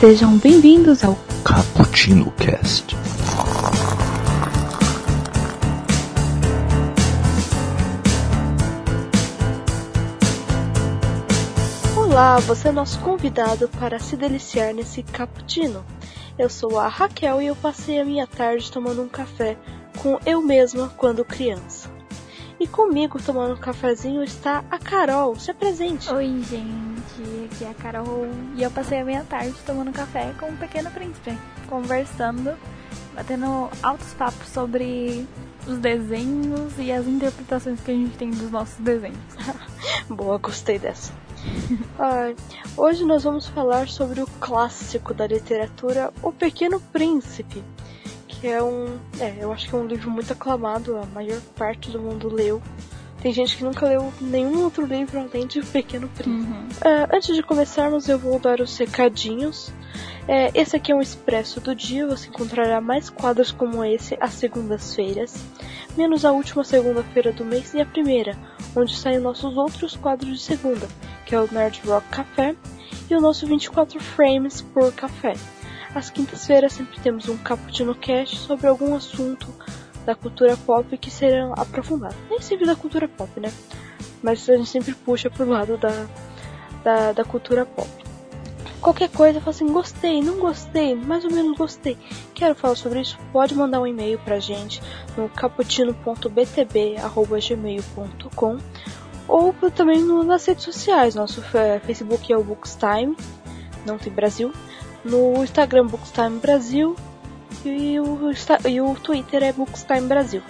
Sejam bem-vindos ao Cappuccino Cast. Olá, você é nosso convidado para se deliciar nesse cappuccino. Eu sou a Raquel e eu passei a minha tarde tomando um café com eu mesma quando criança. E comigo tomando um cafezinho está a Carol. Se apresente. Oi, gente. Aqui é a Carol. E eu passei a minha tarde tomando café com o Pequeno Príncipe, conversando, batendo altos papos sobre os desenhos e as interpretações que a gente tem dos nossos desenhos. Boa, gostei dessa. Ai, hoje nós vamos falar sobre o clássico da literatura, O Pequeno Príncipe, que é um, é, eu acho que é um livro muito aclamado, a maior parte do mundo leu. Tem gente que nunca leu nenhum outro livro além de O Pequeno Príncipe. Uhum. Uh, antes de começarmos, eu vou dar os recadinhos. É, esse aqui é um expresso do dia, você encontrará mais quadros como esse às segundas-feiras, menos a última segunda-feira do mês e a primeira, onde saem nossos outros quadros de segunda, que é o Nerd Rock Café e o nosso 24 Frames por Café. Às quintas-feiras sempre temos um Cappuccino Cast sobre algum assunto da cultura pop que será aprofundado. Nem sempre da cultura pop, né? Mas a gente sempre puxa pro lado da, da, da cultura pop. Qualquer coisa, fala assim, gostei, não gostei, mais ou menos gostei. Quero falar sobre isso? Pode mandar um e-mail pra gente no cappuccino.btb.gmail.com ou também nas redes sociais. Nosso eh, Facebook é o Bookstime, não tem Brasil. No Instagram Bookstime Brasil e o, e o Twitter é Bookstime Brasil.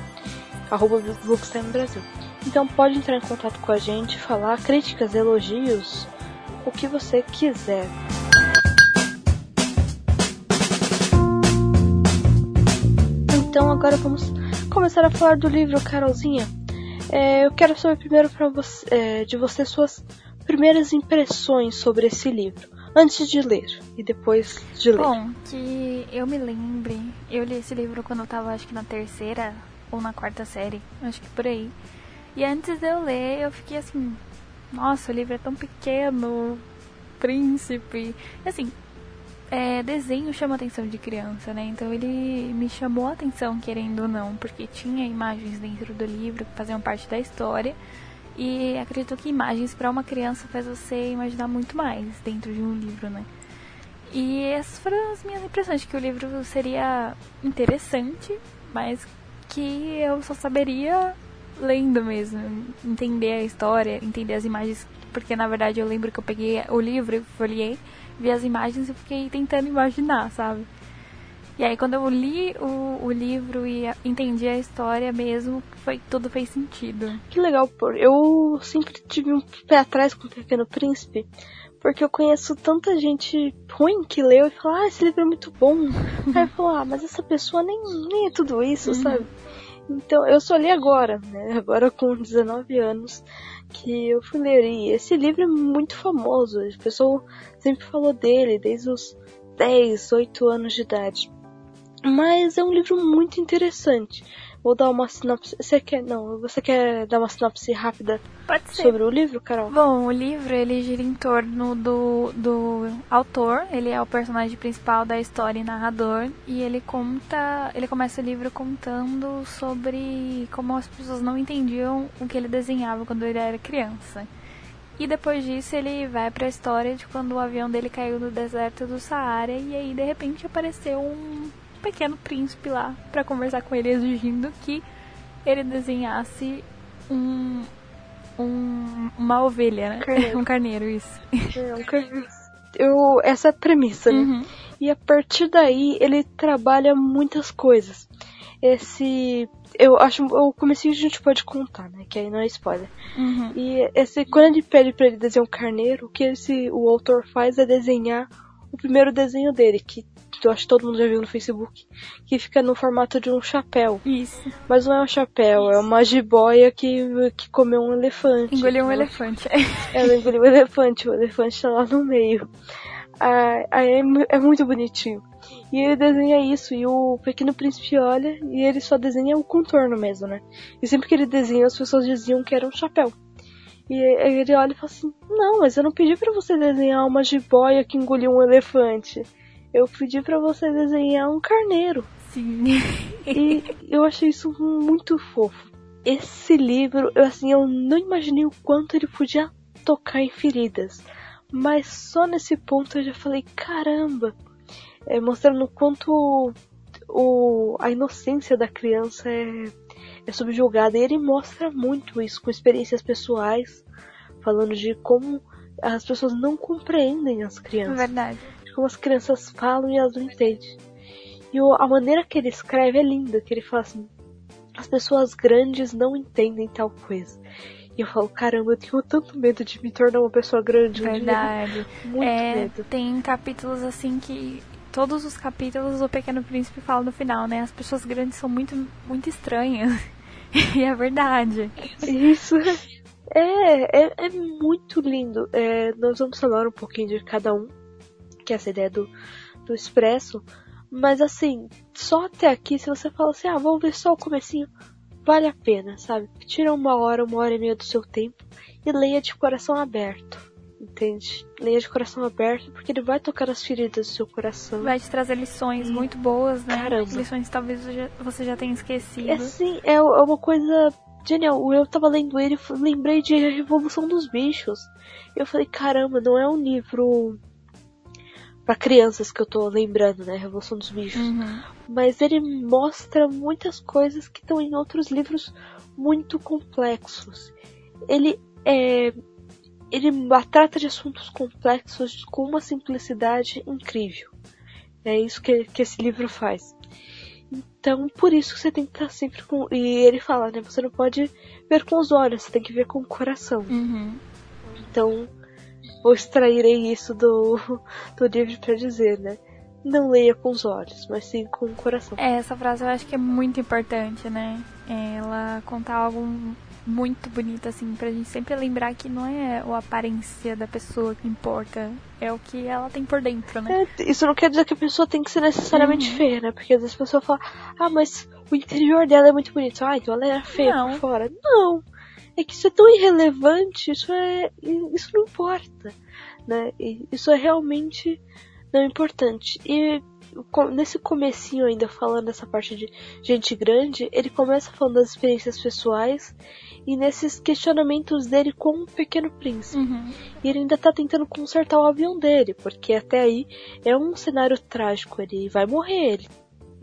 Arroba Bookstime Brasil. Então pode entrar em contato com a gente, falar críticas, elogios, o que você quiser. Então agora vamos começar a falar do livro, Carolzinha. É, eu quero saber primeiro você, é, de você suas primeiras impressões sobre esse livro, antes de ler e depois de ler. Bom, que eu me lembre, eu li esse livro quando eu tava acho que na terceira ou na quarta série, acho que por aí. E antes de eu ler, eu fiquei assim, nossa, o livro é tão pequeno, príncipe. E, assim, é, desenho chama atenção de criança, né? Então ele me chamou a atenção, querendo ou não, porque tinha imagens dentro do livro que faziam parte da história. E acredito que imagens para uma criança faz você imaginar muito mais dentro de um livro, né? E essas foram as minhas impressões, que o livro seria interessante, mas que eu só saberia lendo mesmo, entender a história, entender as imagens, porque na verdade eu lembro que eu peguei o livro, folhei, vi as imagens e fiquei tentando imaginar, sabe? E aí quando eu li o, o livro e entendi a história mesmo, foi tudo fez sentido. Que legal, pô. Eu sempre tive um pé atrás com o Pequeno Príncipe, porque eu conheço tanta gente ruim que leu e fala, ah, esse livro é muito bom. aí eu falo, ah, mas essa pessoa nem, nem é tudo isso, uhum. sabe? Então, eu só li agora, né? Agora com 19 anos que eu fui ler. E esse livro é muito famoso. A pessoa sempre falou dele desde os 10, 8 anos de idade. Mas é um livro muito interessante. Vou dar uma sinopse. Você quer. Não, você quer dar uma sinopse rápida sobre o livro, Carol? Bom, o livro ele gira em torno do, do autor. Ele é o personagem principal da história e narrador. E ele conta. Ele começa o livro contando sobre como as pessoas não entendiam o que ele desenhava quando ele era criança. E depois disso ele vai para a história de quando o avião dele caiu no deserto do Saara e aí de repente apareceu um pequeno príncipe lá para conversar com ele, exigindo que ele desenhasse um, um uma ovelha, né? Carneiro. um carneiro, isso. É, um carneiro. Eu, essa é a premissa, né? Uhum. E a partir daí ele trabalha muitas coisas. Esse. Eu acho. O comecinho a gente pode contar, né? Que aí não é spoiler. Uhum. E esse, quando ele pede pra ele desenhar um carneiro, o que esse, o autor faz é desenhar o primeiro desenho dele, que eu acho que todo mundo já viu no Facebook, que fica no formato de um chapéu. Isso. Mas não é um chapéu, Isso. é uma jiboia que, que comeu um elefante. Engoliu um elefante. Ela engoliu um elefante, o elefante tá lá no meio. Aí é, é muito bonitinho. E ele desenha isso, e o Pequeno Príncipe olha, e ele só desenha o contorno mesmo, né? E sempre que ele desenha, as pessoas diziam que era um chapéu. E ele olha e fala assim: Não, mas eu não pedi para você desenhar uma jiboia que engoliu um elefante. Eu pedi para você desenhar um carneiro. Sim. e eu achei isso muito fofo. Esse livro, eu, assim, eu não imaginei o quanto ele podia tocar em feridas. Mas só nesse ponto eu já falei: Caramba! É, mostrando o quanto o, a inocência da criança é é subjugada. E ele mostra muito isso com experiências pessoais, falando de como as pessoas não compreendem as crianças. Verdade. De como as crianças falam e elas não entendem. E a maneira que ele escreve é linda, que ele fala assim, as pessoas grandes não entendem tal coisa. E eu falo, caramba, eu tenho tanto medo de me tornar uma pessoa grande. Verdade. Muito é, medo. Tem capítulos assim que todos os capítulos o Pequeno Príncipe fala no final, né? As pessoas grandes são muito, muito estranhas. E é verdade. Isso. É, é, é muito lindo. É, nós vamos falar um pouquinho de cada um, que é essa ideia do, do expresso. Mas assim, só até aqui, se você fala assim, ah, vamos ver só o comecinho, vale a pena, sabe? Tira uma hora, uma hora e meia do seu tempo e leia de coração aberto entende? Leia de coração aberto, porque ele vai tocar as feridas do seu coração. Vai te trazer lições e... muito boas, né? Caramba. Lições que talvez você já tenha esquecido. É sim, é, é uma coisa genial. Eu tava lendo ele e lembrei de A Revolução dos Bichos. Eu falei, caramba, não é um livro para crianças que eu tô lembrando, né? Revolução dos Bichos. Uhum. Mas ele mostra muitas coisas que estão em outros livros muito complexos. Ele é, ele trata de assuntos complexos com uma simplicidade incrível. É isso que, que esse livro faz. Então, por isso você tem que estar sempre com. E ele fala, né? Você não pode ver com os olhos, você tem que ver com o coração. Uhum. Então, vou extrair isso do, do livro para dizer, né? Não leia com os olhos, mas sim com o coração. É, essa frase eu acho que é muito importante, né? Ela contar algo muito bonita, assim, pra gente sempre lembrar que não é a aparência da pessoa que importa, é o que ela tem por dentro, né? É, isso não quer dizer que a pessoa tem que ser necessariamente uhum. feia, né? Porque às vezes a pessoa fala, ah, mas o interior dela é muito bonito. Ah, então ela era feia não. por fora. Não! É que isso é tão irrelevante, isso é. Isso não importa. Né? Isso é realmente não importante. E nesse comecinho ainda falando dessa parte de gente grande, ele começa falando das experiências pessoais e nesses questionamentos dele com o Pequeno Príncipe. Uhum. E ele ainda tá tentando consertar o avião dele, porque até aí é um cenário trágico, ele vai morrer, ele,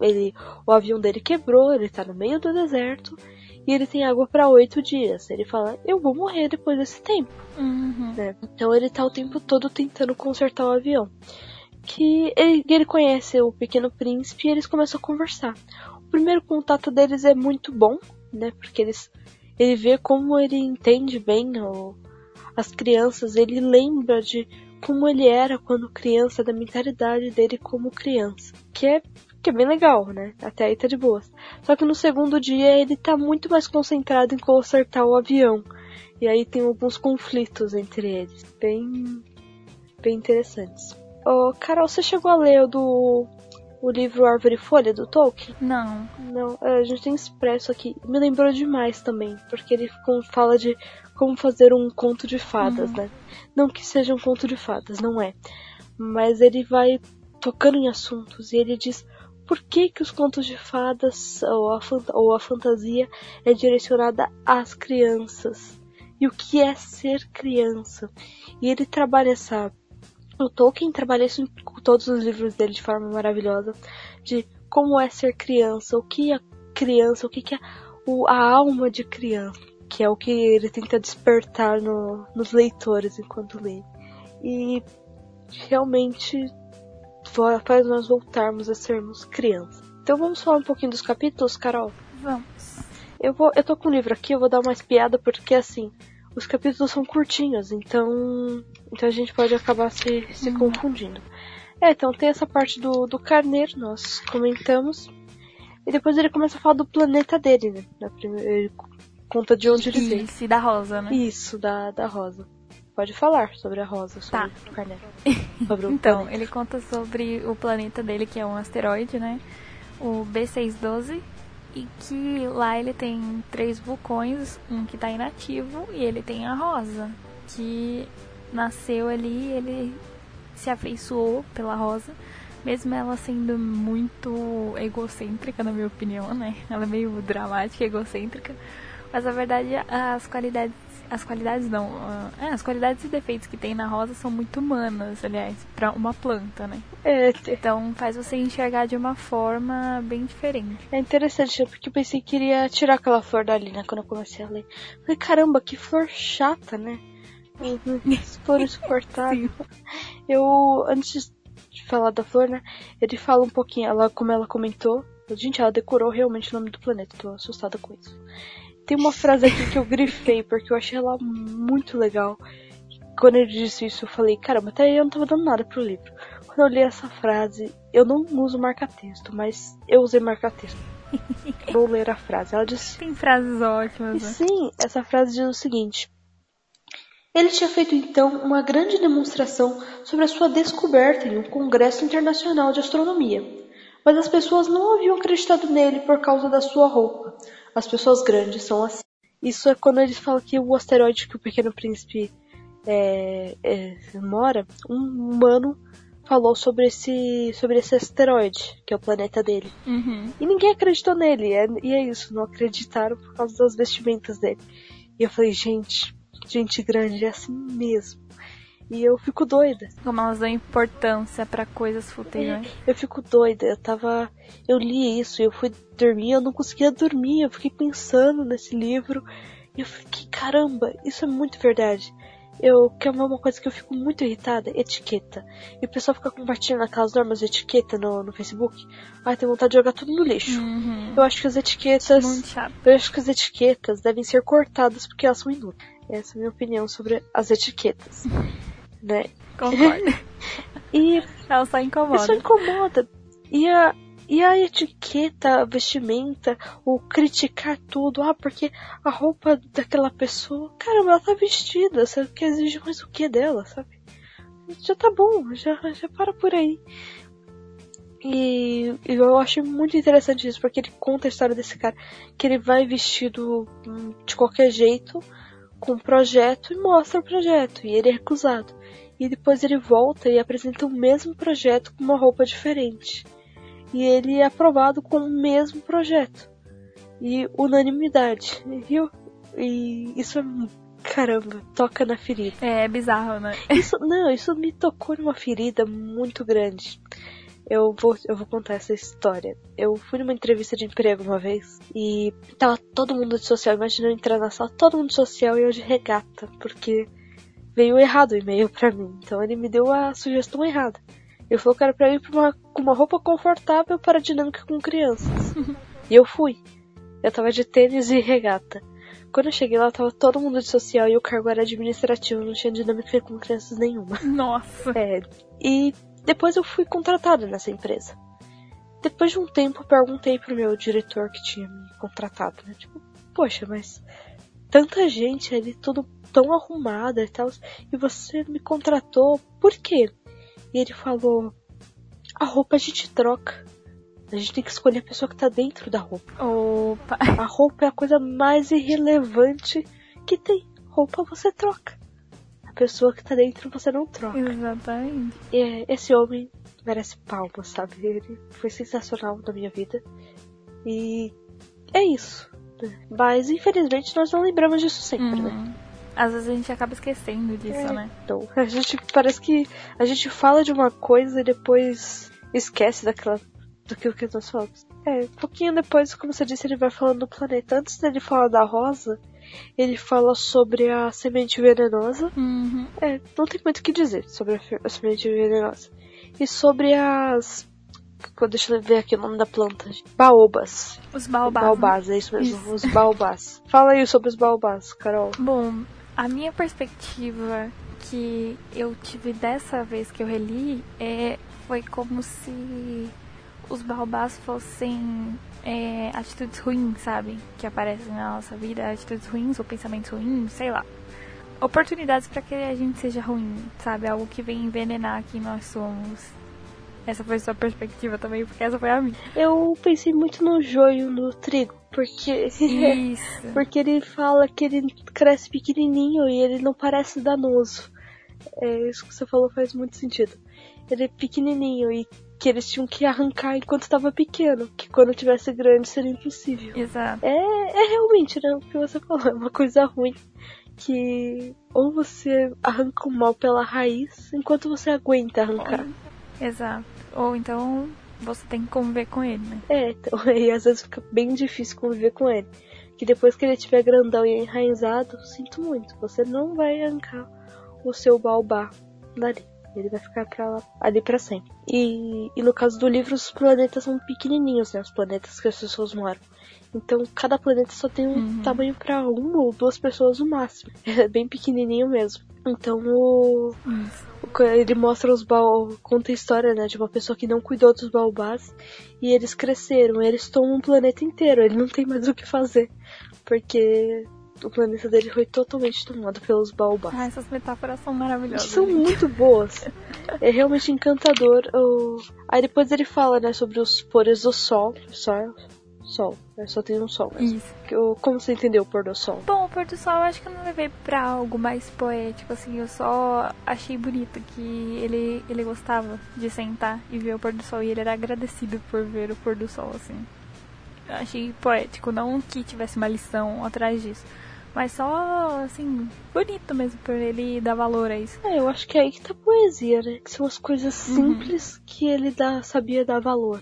ele o avião dele quebrou, ele tá no meio do deserto e ele tem água para oito dias. Ele fala, eu vou morrer depois desse tempo. Uhum. Né? Então ele tá o tempo todo tentando consertar o avião. Que ele, ele conhece o Pequeno Príncipe e eles começam a conversar. O primeiro contato deles é muito bom, né? Porque eles ele vê como ele entende bem o, as crianças, ele lembra de como ele era quando criança, da mentalidade dele como criança. Que é, que é bem legal, né? Até aí tá de boas. Só que no segundo dia ele tá muito mais concentrado em consertar o avião. E aí tem alguns conflitos entre eles. Bem. bem interessantes. Oh, Carol, você chegou a ler o do o livro Árvore e Folha do Tolkien? Não. Não, é, a gente tem expresso aqui. Me lembrou demais também, porque ele fala de como fazer um conto de fadas, uhum. né? Não que seja um conto de fadas, não é. Mas ele vai tocando em assuntos e ele diz por que, que os contos de fadas ou a, ou a fantasia é direcionada às crianças e o que é ser criança. E ele trabalha essa o Tolkien trabalha isso em todos os livros dele de forma maravilhosa, de como é ser criança, o que é criança, o que, que é a alma de criança, que é o que ele tenta despertar no, nos leitores enquanto lê. E realmente faz nós voltarmos a sermos crianças. Então vamos falar um pouquinho dos capítulos, Carol? Vamos. Eu vou, eu tô com o livro aqui, eu vou dar uma espiada porque assim, os capítulos são curtinhos, então, então a gente pode acabar se, se uhum. confundindo. É, então tem essa parte do, do carneiro, nós comentamos. E depois ele começa a falar do planeta dele, né? Na primeira, ele conta de onde ele veio. Isso, da rosa, né? Isso, da, da rosa. Pode falar sobre a rosa, sobre tá. o carneiro. Sobre o então, planeta. ele conta sobre o planeta dele, que é um asteroide, né? O B612. E que lá ele tem três vulcões, um que está inativo e ele tem a Rosa, que nasceu ali, ele se afeiçoou pela Rosa, mesmo ela sendo muito egocêntrica, na minha opinião, né? Ela é meio dramática, egocêntrica, mas na verdade as qualidades as qualidades não. Uh, é, as qualidades e defeitos que tem na rosa são muito humanas, aliás, para uma planta, né? É, então faz você enxergar de uma forma bem diferente. É interessante, porque eu pensei que iria tirar aquela flor dali, né, quando eu comecei a ler. Falei, caramba, que flor chata, né? Flores cortadas. eu, antes de falar da flor, né, ele fala um pouquinho, ela, como ela comentou, gente, ela decorou realmente o nome do planeta, tô assustada com isso. Tem uma frase aqui que eu grifei porque eu achei ela muito legal. Quando ele disse isso, eu falei, caramba, até eu não tava dando nada pro livro. Quando eu li essa frase, eu não uso marca-texto, mas eu usei marca-texto. Vou ler a frase. Ela disse. Tem frases ótimas. Né? Sim, essa frase diz o seguinte: Ele tinha feito então uma grande demonstração sobre a sua descoberta em um congresso internacional de astronomia. Mas as pessoas não haviam acreditado nele por causa da sua roupa. As pessoas grandes são assim. Isso é quando eles falam que o asteroide que o Pequeno Príncipe é, é, mora, um humano falou sobre esse, sobre esse asteroide, que é o planeta dele. Uhum. E ninguém acreditou nele. É, e é isso, não acreditaram por causa das vestimentas dele. E eu falei, gente, gente grande é assim mesmo. E eu fico doida. Como elas dão importância para coisas fúteis, né? Eu fico doida. Eu tava. Eu li isso, eu fui dormir, eu não conseguia dormir. Eu fiquei pensando nesse livro. E eu fiquei, caramba, isso é muito verdade. Eu que é uma coisa que eu fico muito irritada, etiqueta. E o pessoal fica compartilhando aquelas normas de etiqueta no, no Facebook. Ai, tem vontade de jogar tudo no lixo. Uhum. Eu acho que as etiquetas. Muito chato. Eu acho que as etiquetas devem ser cortadas porque elas são inúteis. Essa é a minha opinião sobre as etiquetas né? Concordo. e ela só incomoda. Isso incomoda. E a, e a etiqueta, a vestimenta, o criticar tudo, ah, porque a roupa daquela pessoa, caramba, ela tá vestida, sabe? Que exige mais o que dela, sabe? Já tá bom, já, já para por aí. E, e eu acho muito interessante isso, porque ele conta a história desse cara, que ele vai vestido hum, de qualquer jeito, com um projeto e mostra o projeto, e ele é recusado. E depois ele volta e apresenta o mesmo projeto com uma roupa diferente. E ele é aprovado com o mesmo projeto. E unanimidade. E, e isso é. Caramba, toca na ferida. É, bizarro, né? Isso, não, isso me tocou numa ferida muito grande. Eu vou, eu vou contar essa história. Eu fui numa entrevista de emprego uma vez e tava todo mundo de social. Imagina eu entrar na sala, todo mundo de social e eu de regata, porque veio errado o e-mail pra mim. Então ele me deu a sugestão errada. Ele falou que era pra ir pra uma, com uma roupa confortável para dinâmica com crianças. e eu fui. Eu tava de tênis e regata. Quando eu cheguei lá, tava todo mundo de social e o cargo era administrativo, não tinha dinâmica com crianças nenhuma. Nossa! É, e depois eu fui contratada nessa empresa. Depois de um tempo, perguntei pro meu diretor que tinha me contratado, né? Tipo, poxa, mas tanta gente ali, tudo tão arrumada e tal, e você me contratou, por quê? E ele falou: a roupa a gente troca. A gente tem que escolher a pessoa que tá dentro da roupa. Opa. A roupa é a coisa mais irrelevante que tem. Roupa você troca pessoa que tá dentro você não troca. Exatamente. E esse homem merece palmas, sabe? Ele foi sensacional na minha vida. E é isso. Mas infelizmente nós não lembramos disso sempre, né? uhum. né? Às vezes a gente acaba esquecendo disso, é, né? Então, a gente parece que a gente fala de uma coisa e depois esquece daquela do que, que nós falamos. É, um pouquinho depois, como você disse, ele vai falando do planeta. Antes dele falar da rosa, ele fala sobre a semente venenosa. Uhum. É, não tem muito o que dizer sobre a, semente venenosa. E sobre as. Deixa eu ver aqui o nome da planta. Baobas. Os baobás. Baobás, é isso mesmo. Isso. Os baobás. Fala aí sobre os baobás, Carol. Bom, a minha perspectiva que eu tive dessa vez que eu reli é, foi como se os baobás fossem é, atitudes ruins, sabe? Que aparecem na nossa vida, atitudes ruins ou pensamentos ruins, sei lá. Oportunidades para que a gente seja ruim, sabe? Algo que vem envenenar quem nós somos. Essa foi sua perspectiva também, porque essa foi a minha. Eu pensei muito no joio no trigo, porque Isso. porque ele fala que ele cresce pequenininho e ele não parece danoso. É, isso que você falou faz muito sentido. Ele é pequenininho e que eles tinham que arrancar enquanto estava pequeno, que quando tivesse grande seria impossível. Exato. É, é realmente, né, o que você falou, é uma coisa ruim. Que ou você arranca o mal pela raiz, enquanto você aguenta arrancar. Exato. Ou então você tem que conviver com ele, né? É, então, e às vezes fica bem difícil conviver com ele. Que depois que ele estiver grandão e enraizado, sinto muito, você não vai arrancar o seu baobá dali. Ele vai ficar pra lá, ali pra sempre. E, e no caso do livro, os planetas são pequenininhos, né? Os planetas que as pessoas moram. Então cada planeta só tem um Uhum. tamanho pra uma ou duas pessoas no máximo. É bem pequenininho mesmo. Então o, Isso. ele mostra os baú, conta a história, né, de uma pessoa que não cuidou dos baobás e eles cresceram, eles tomam um planeta inteiro, ele não tem mais o que fazer, porque o planeta dele foi totalmente tomado pelos baobás. Ah, essas metáforas são maravilhosas. São gente. muito boas. É realmente encantador. O... Aí depois ele fala, né, sobre os pores do sol. Sol. Sol. Só tem um sol mesmo. Isso. Que o- Como você entendeu o pôr do sol? Bom, o pôr do sol eu acho que eu não levei pra algo mais poético, assim, eu só achei bonito que ele, ele gostava de sentar e ver o pôr do sol e ele era agradecido por ver o pôr do sol, assim. Eu achei poético, não que tivesse uma lição atrás disso, mas só, assim, bonito mesmo por ele dar valor a isso. É, eu acho que é aí que tá a poesia, né? Que são as coisas simples que ele dá, sabia dar valor.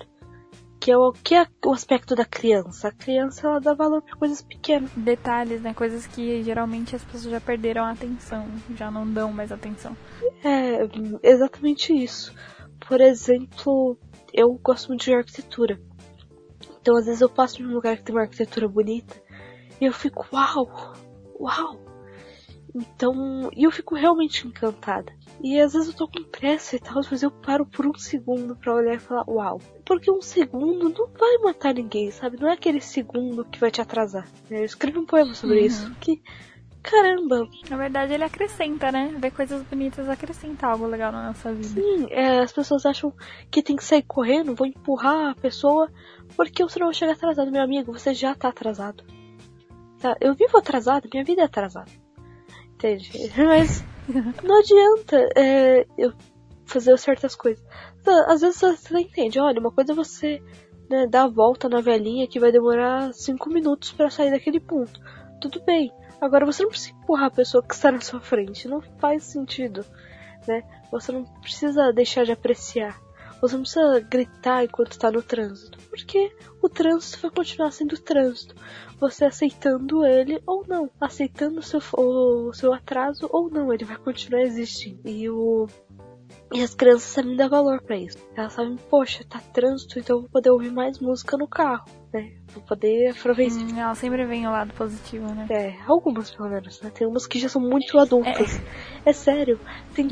Que é o que é o aspecto da criança. A criança ela dá valor pra coisas pequenas. Detalhes, né, coisas que geralmente as pessoas já perderam a atenção, já não dão mais atenção. É exatamente isso. Por exemplo, eu gosto muito de arquitetura. Então às vezes eu passo num lugar que tem uma arquitetura bonita e eu fico, uau, uau. Então, e eu fico realmente encantada. E às vezes eu tô com pressa e tal, mas eu paro por um segundo pra olhar e falar, uau. Porque um segundo não vai matar ninguém, sabe? Não é aquele segundo que vai te atrasar. Eu escrevi um poema sobre Uhum. isso. Que, caramba, Na verdade, ele acrescenta, né? Ver coisas bonitas acrescenta algo legal na nossa vida. Sim, é, as pessoas acham que tem que sair correndo, vou empurrar a pessoa, porque você não vai chegar atrasado. Meu amigo, você já tá atrasado. Tá? Eu vivo atrasado, minha vida é atrasada. Entende? Mas não adianta é, eu fazer certas coisas. Tá, Às vezes você não entende, olha, uma coisa é você né, dar a volta na velhinha que vai demorar cinco minutos pra sair daquele ponto. Tudo bem. Agora você não precisa empurrar a pessoa que está na sua frente. Não faz sentido né? Você não precisa deixar de apreciar. Você não precisa gritar enquanto está no trânsito, porque o trânsito vai continuar sendo trânsito. Você aceitando ele ou não, aceitando o seu, o seu atraso ou não, ele vai continuar existindo. E o e as crianças sabem dar valor pra isso. Elas sabem, poxa, tá trânsito, então eu vou poder ouvir mais música no carro, né? Vou poder aproveitar. Hum, ela sempre vem o lado positivo, né? É, algumas pelo menos, né? Tem umas que já são muito adultas. É, sério, tem,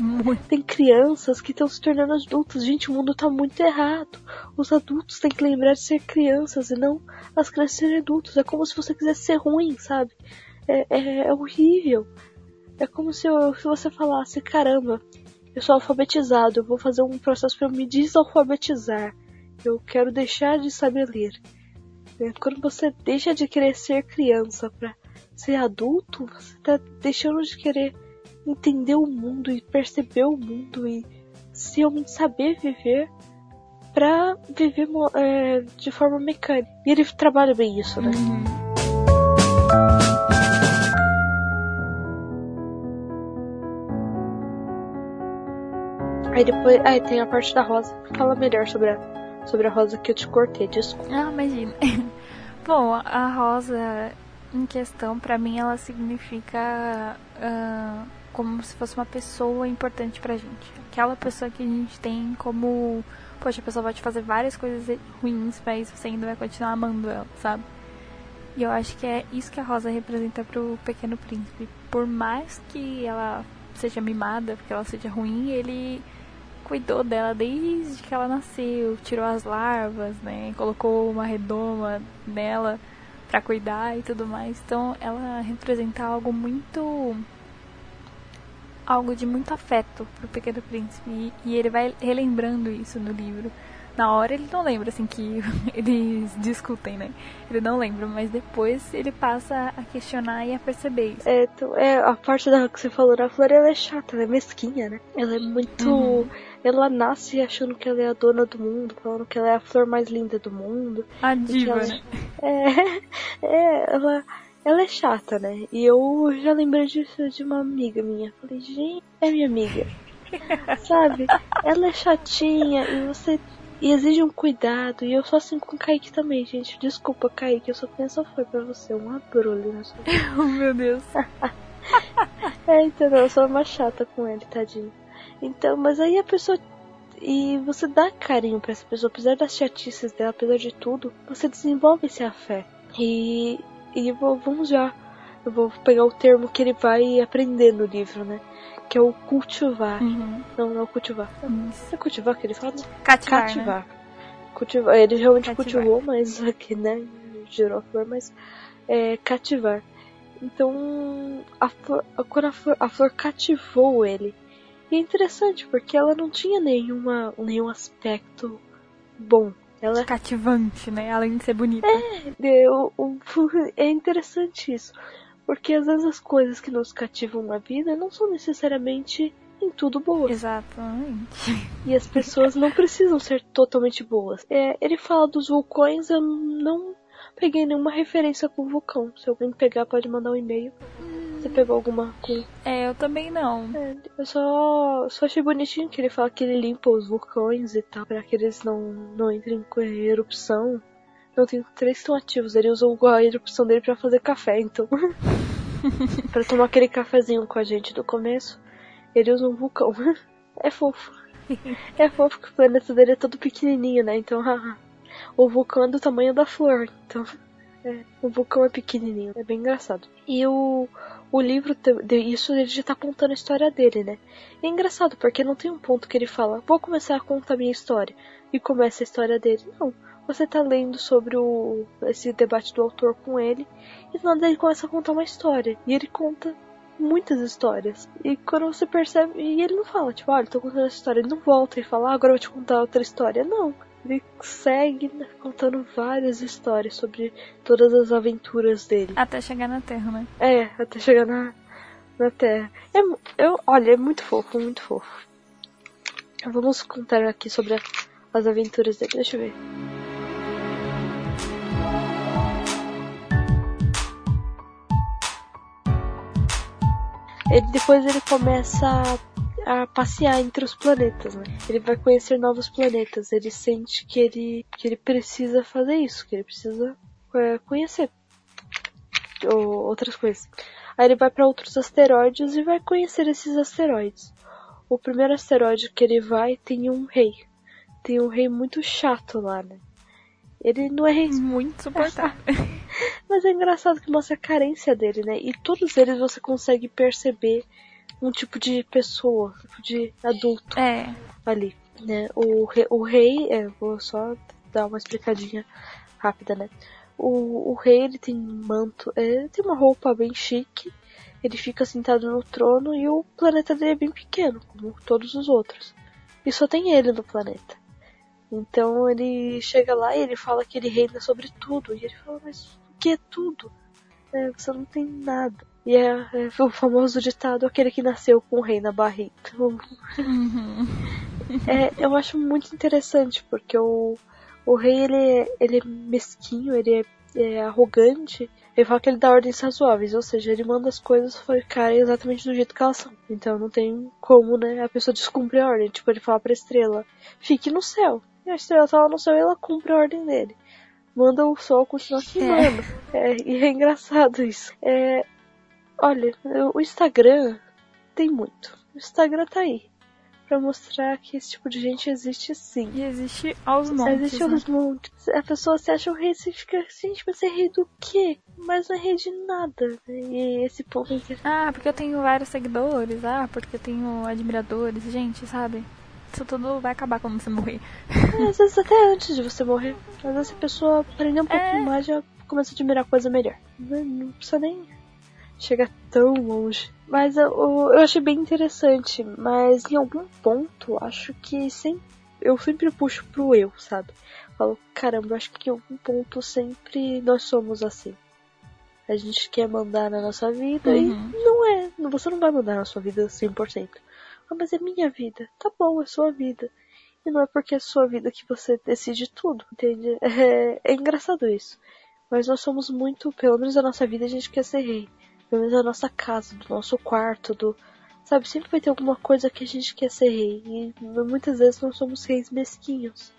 tem crianças que estão se tornando adultas. Gente, o mundo tá muito errado. Os adultos têm que lembrar de ser crianças e não as crianças serem adultos. É como se você quisesse ser ruim, sabe? É, é, é horrível. É como se, eu- se você falasse, caramba, eu sou alfabetizado, eu vou fazer um processo para me desalfabetizar. Eu quero deixar de saber ler. É, Quando você deixa de querer ser criança pra ser adulto, você tá deixando de querer entender o mundo e perceber o mundo e se saber viver pra viver é, de forma mecânica. E ele trabalha bem isso, né? Uhum. Aí depois. Aí tem a parte da rosa. Fala melhor sobre a, sobre a rosa que eu te cortei, desculpa. Ah, imagina. Bom, a rosa em questão, pra mim, ela significa ah, como se fosse uma pessoa importante pra gente. Aquela pessoa que a gente tem como. Poxa, a pessoa te fazer várias coisas ruins, mas você ainda vai continuar amando ela, sabe? E eu acho que é isso que a Rosa representa pro Pequeno Príncipe. Por mais que ela seja mimada, porque ela seja ruim, ele cuidou dela desde que ela nasceu, tirou as larvas, né? Colocou uma redoma nela pra cuidar e tudo mais. Então ela representa algo muito algo de muito afeto pro Pequeno Príncipe. E, e ele vai relembrando isso no livro. Na hora ele não lembra, assim, que eles discutem, né? Ele não lembra, mas depois ele passa a questionar e a perceber isso. É, tu- é, a parte da que você falou da flor, ela é chata, ela é mesquinha, né? Ela é muito. Uhum. Ela nasce achando que ela é a dona do mundo, falando que ela é a flor mais linda do mundo. A diva, ela- né? É, é, ela, ela é chata, né? E eu já lembrei disso de uma amiga minha. Falei, gente, é minha amiga. Sabe? Ela é chatinha e você. E exige um cuidado. E eu sou assim com o Kaique também, gente. Desculpa, Kaique, eu só essa flor pra você. Um abrolho na sua Oh, meu Deus. É, entendeu? Eu sou uma chata com ele, tadinho. Então, mas aí a pessoa. E você dá carinho pra essa pessoa, apesar das chatices dela, apesar de tudo, você desenvolve esse afeto. E. E vamos já. Eu vou pegar o termo que ele vai aprender no livro, né? Que é o cultivar. Uhum. Não, não é o cultivar. É cultivar que ele fala? Cativar, né? Cativar. Cultivar. Ele realmente Cativar. cultivou, mas aqui, né? Gerou a flor, mas é cativar. Então, a flor, quando a flor, a flor cativou ele. E é interessante, porque ela não tinha nenhuma, nenhum aspecto bom. Ela Cativante, né? Além de ser bonita. é, o- o- é interessante isso. Porque às vezes as coisas que nos cativam na vida não são necessariamente em tudo boas. Exatamente. E as pessoas não precisam ser totalmente boas. É, ele fala dos vulcões, eu não peguei nenhuma referência com vulcão. Se alguém pegar, pode mandar um e-mail. Você pegou alguma com. É, eu também não. É, eu só, só achei bonitinho que ele fala que ele limpa os vulcões e tal, pra que eles não, não entrem com erupção. Não, tem três estão ativos. Ele usou a erupção dele pra fazer café, então. pra tomar aquele cafezinho com a gente do começo, ele usa um vulcão. É fofo. É fofo que o planeta dele é todo pequenininho, né? Então, haha. O vulcão é do tamanho da flor. Então, é, o vulcão é pequenininho. É bem engraçado. E o, o livro, isso ele já tá contando a história dele, né? É engraçado, porque não tem um ponto que ele fala, vou começar a contar minha história. E começa a história dele. Não. Você tá lendo sobre o, esse debate do autor com ele. E do nada ele começa a contar uma história. E ele conta muitas histórias. E quando você percebe. E ele não fala, tipo, olha, tô contando essa história. Ele não volta e fala, ah, agora eu vou te contar outra história. Não. Ele segue né, contando várias histórias sobre todas as aventuras dele. Até chegar na Terra, né? É, até chegar na, na Terra. É, mu- eu, olha, é muito fofo, muito fofo. Vamos contar aqui sobre a- as aventuras dele. Deixa eu ver. Ele, depois ele começa a, passear entre os planetas, né? Ele vai conhecer novos planetas. Ele sente que ele, que ele precisa fazer isso, que ele precisa é, conhecer ou outras coisas. Aí ele vai para outros asteroides e vai conhecer esses asteroides. O primeiro asteroide que ele vai tem um rei. Tem um rei muito chato lá, né? Ele não é rei, Muito suportável. mas é engraçado que mostra a carência dele, né? E todos eles você consegue perceber um tipo de pessoa, um tipo de adulto é. ali, né? O, re- o rei, é, vou só dar uma explicadinha rápida, né? O, o rei, ele tem um manto, é, ele tem uma roupa bem chique, ele fica sentado no trono e o planeta dele é bem pequeno, como todos os outros. E só tem ele no planeta. Então ele chega lá e ele fala que ele reina sobre tudo. E ele fala, mas o que é tudo? É, você não tem nada. E é, é o famoso ditado, aquele que nasceu com o rei na barriga. Uhum. é, eu acho muito interessante, porque o, o rei ele é, ele é mesquinho, ele é, é arrogante. Ele fala que ele dá ordens razoáveis, ou seja, ele manda as coisas ficarem exatamente do jeito que elas são. Então não tem como, né, a pessoa descumprir a ordem. Tipo, ele fala pra estrela, fique no céu. E a estrela tá lá no céu e ela cumpre a ordem dele. Manda o sol continuar queimando. É, e é engraçado isso. É, olha, o Instagram tem muito. O Instagram tá aí. Pra mostrar que esse tipo de gente existe sim. E existe aos montes. Existe né? aos montes. A pessoa se acha um rei e fica assim, mas você é rei do quê? Mas não é rei de nada. né? E esse povo é Ah, porque eu tenho vários seguidores. Ah, porque eu tenho admiradores. Gente, sabe? Isso tudo vai acabar quando você morrer. É, às vezes até antes de você morrer. Às vezes a pessoa aprender um pouquinho É. mais já começa a admirar coisa melhor. Não precisa nem. chega tão longe. Mas eu, eu achei bem interessante, mas em algum ponto acho que sempre, eu sempre puxo pro eu, sabe? Falo, caramba, acho que em algum ponto sempre nós somos assim. A gente quer mandar na nossa vida uhum. e não é. Você não vai mandar na sua vida 100%. Ah, mas é minha vida. Tá bom, é sua vida. E não é porque é sua vida que você decide tudo, entende? É, é engraçado isso. Mas nós somos muito, pelo menos na nossa vida a gente quer ser rei. Pelo menos na nossa casa, do nosso quarto, do. Sabe, sempre vai ter alguma coisa que a gente quer ser rei. E muitas vezes nós somos reis mesquinhos.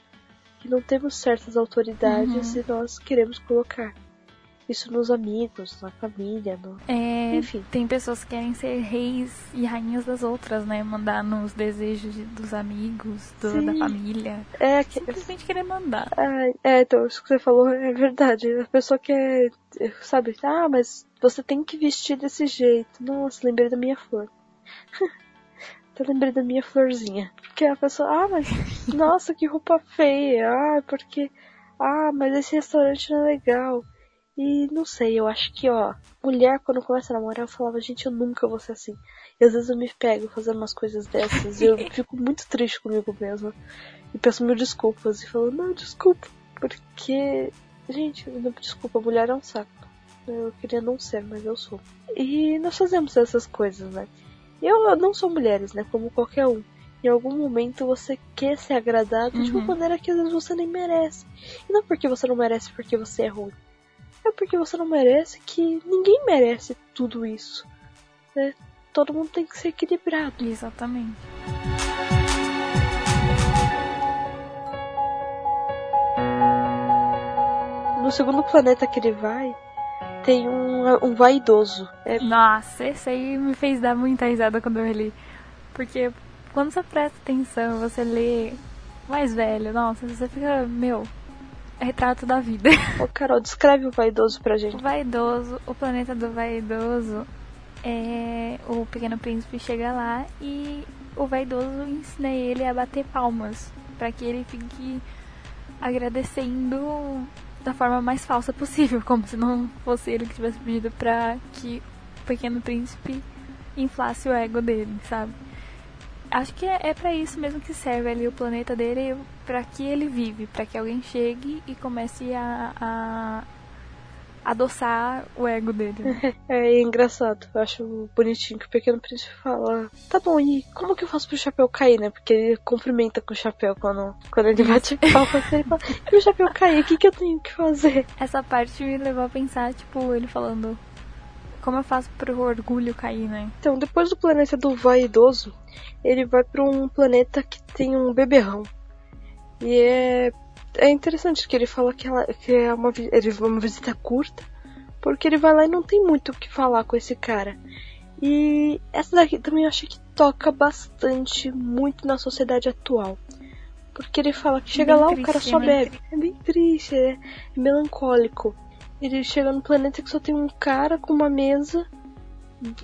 Que não temos certas autoridades uhum. e nós queremos colocar isso nos amigos, na família, no... É, enfim. Tem pessoas que querem ser reis e rainhas das outras, né? Mandar nos desejos de, dos amigos, do, da família. É, que... Simplesmente querer mandar. É, é, então, isso que você falou é verdade. A pessoa quer, sabe, ah, mas você tem que vestir desse jeito. Nossa, lembrei da minha flor. Até lembrei da minha florzinha. Porque a pessoa, ah, mas nossa, que roupa feia. Ah, porque. Ah, mas esse restaurante não é legal. E não sei, eu acho que, ó, mulher quando começa a namorar, eu falava, gente, eu nunca vou ser assim. E às vezes eu me pego fazendo umas coisas dessas e eu fico muito triste comigo mesma. E peço mil desculpas e falo, não, desculpa. Porque, gente, não, desculpa, mulher é um saco. Eu queria não ser, mas eu sou. E nós fazemos essas coisas, né? Eu não sou mulheres, né? Como qualquer um. Em algum momento você quer ser agradado uhum. de uma uhum. maneira que às vezes você nem merece. E não porque você não merece porque você é ruim é porque você não merece que ninguém merece tudo isso. Né? Todo mundo tem que ser equilibrado. Exatamente. No segundo planeta que ele vai, tem um, um vaidoso. É... Nossa, esse aí me fez dar muita risada quando eu li. Porque quando você presta atenção, você lê mais velho, nossa, você fica, meu, retrato da vida. Ô, Carol, descreve o vaidoso pra gente. O vaidoso, o planeta do vaidoso é. O pequeno príncipe chega lá e o vaidoso ensina ele a bater palmas. para que ele fique agradecendo da forma mais falsa possível, como se não fosse ele que tivesse pedido pra que o pequeno príncipe inflasse o ego dele, sabe? acho que é, é para isso mesmo que serve ali o planeta dele, para que ele vive, para que alguém chegue e comece a, a adoçar o ego dele. É, é, engraçado, eu acho bonitinho que o Pequeno Príncipe fala: Tá bom, e como que eu faço pro chapéu cair, né? Porque ele cumprimenta com o chapéu quando, quando ele bate palma. ele fala: E o chapéu cair, o que, que eu tenho que fazer? Essa parte me levou a pensar, tipo, ele falando: como eu faço pro orgulho cair, né? Então, depois do planeta do vaidoso, ele vai para um planeta que tem um beberrão. E é, é interessante que ele fala que, ela, que é uma, ele, uma visita curta, porque ele vai lá e não tem muito o que falar com esse cara. E essa daqui também eu acho que toca bastante, muito na sociedade atual. Porque ele fala que chega bem lá, triste, o cara só né? bebe. É bem triste, é melancólico. Ele chega no planeta que só tem um cara com uma mesa,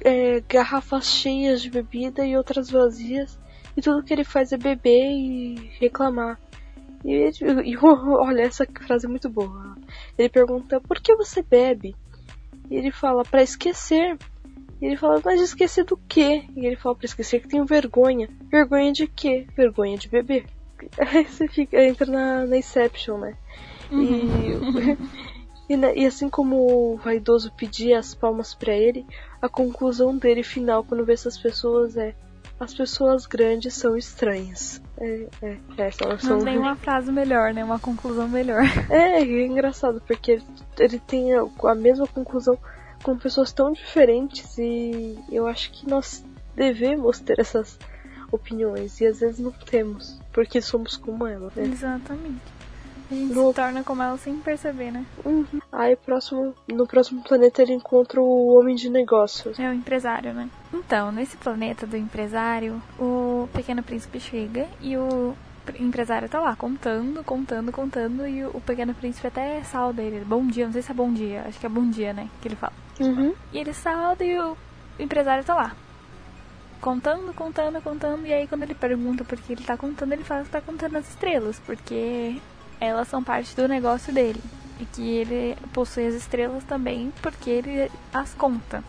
é, garrafas cheias de bebida e outras vazias. E tudo que ele faz é beber e reclamar. E, ele, e olha, essa frase é muito boa. Ele pergunta: Por que você bebe? E ele fala: Para esquecer. E ele fala: Mas esquecer do quê? E ele fala: Para esquecer que tenho vergonha. Vergonha de quê? Vergonha de beber. Aí você fica, entra na, na Inception, né? Uhum. E. E, né, e, assim como o vaidoso pedia as palmas para ele, a conclusão dele final quando vê essas pessoas é: as pessoas grandes são estranhas. É, é, é são... Não tem uma frase melhor, né? Uma conclusão melhor. É, é engraçado porque ele, ele tem a, a mesma conclusão com pessoas tão diferentes e eu acho que nós devemos ter essas opiniões e às vezes não temos porque somos como ela. Né? Exatamente. A gente no... se torna como ela sem perceber, né? Uhum. Aí próximo, no próximo planeta ele encontra o homem de negócios. É o empresário, né? Então, nesse planeta do empresário, o pequeno príncipe chega e o empresário tá lá contando, contando, contando e o pequeno príncipe até salda ele. Bom dia, não sei se é bom dia, acho que é bom dia, né? Que ele fala. Uhum. E ele salda e o empresário tá lá. Contando, contando, contando, e aí quando ele pergunta por que ele tá contando, ele fala que tá contando as estrelas, porque elas são parte do negócio dele. E que ele possui as estrelas também porque ele as conta.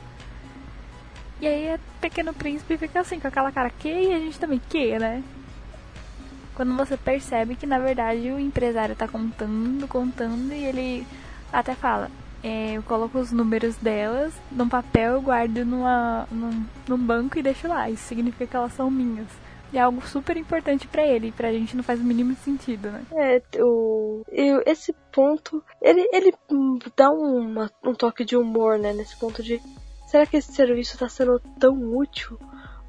E aí o Pequeno Príncipe fica assim, com aquela cara que e a gente também que, né? Quando você percebe que na verdade o empresário tá contando, contando e ele até fala, é, eu coloco os números delas num papel, guardo numa, num, num banco e deixo lá. Isso significa que elas são minhas. É algo super importante para ele, e pra gente não faz o mínimo sentido, né? É, o, eu, esse ponto, ele, ele dá uma, um toque de humor, né? Nesse ponto de, será que esse serviço tá sendo tão útil?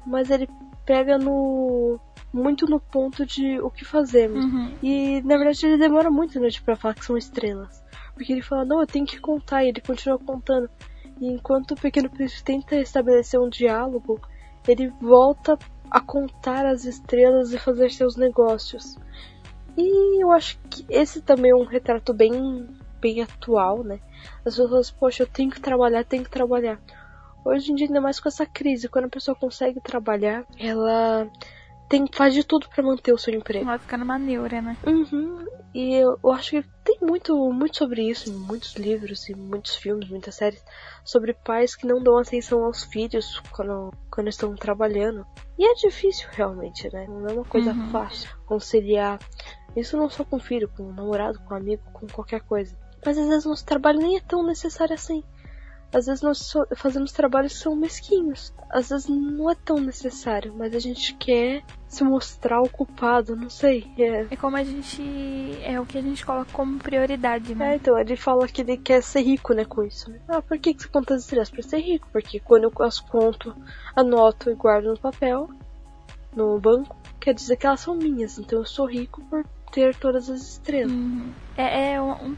Mas ele pega no muito no ponto de o que fazemos. Uhum. E na verdade ele demora muito né, pra falar que são estrelas. Porque ele fala, não, eu tenho que contar, e ele continua contando. E enquanto o Pequeno Príncipe tenta estabelecer um diálogo, ele volta a contar as estrelas e fazer seus negócios. E eu acho que esse também é um retrato bem, bem atual, né? As pessoas, poxa, eu tenho que trabalhar, tenho que trabalhar. Hoje em dia, ainda mais com essa crise, quando a pessoa consegue trabalhar, ela tem, faz de tudo para manter o seu emprego. Vai ficar numa neura, né? Uhum. E eu, eu, acho que tem muito, muito sobre isso em muitos livros e muitos filmes, muitas séries, sobre pais que não dão atenção aos filhos quando, quando estão trabalhando. E é difícil realmente, né? Não é uma coisa Uhum. fácil conciliar. Isso não só com filho, com namorado, com amigo, com qualquer coisa. Mas às vezes nosso trabalho nem é tão necessário assim. Às vezes nós fazemos trabalhos que são mesquinhos. Às vezes não é tão necessário, mas a gente quer se mostrar ocupado, não sei. É, É como a gente. É o que a gente coloca como prioridade, É, né? então, ele fala que ele quer ser rico, né, com isso. Né? Ah, por que, que você conta as estrelas? Pra ser rico, porque quando eu as conto, anoto e guardo no papel, no banco, quer dizer que elas são minhas. Então eu sou rico por ter todas as estrelas. Uhum. É, é um- um-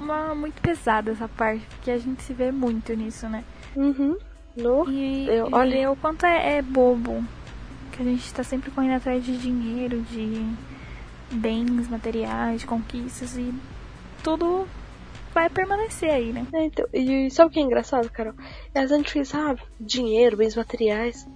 uma muito pesada essa parte, porque a gente se vê muito nisso, né? Uhum. No... E, Eu- e olha- ver o quanto é, é bobo. Que a gente tá sempre correndo atrás de dinheiro, de bens materiais, de conquistas e tudo vai permanecer aí, né? É, então, e sabe o que é engraçado, Carol? É, Às vezes a gente pensa, ah, dinheiro, bens materiais.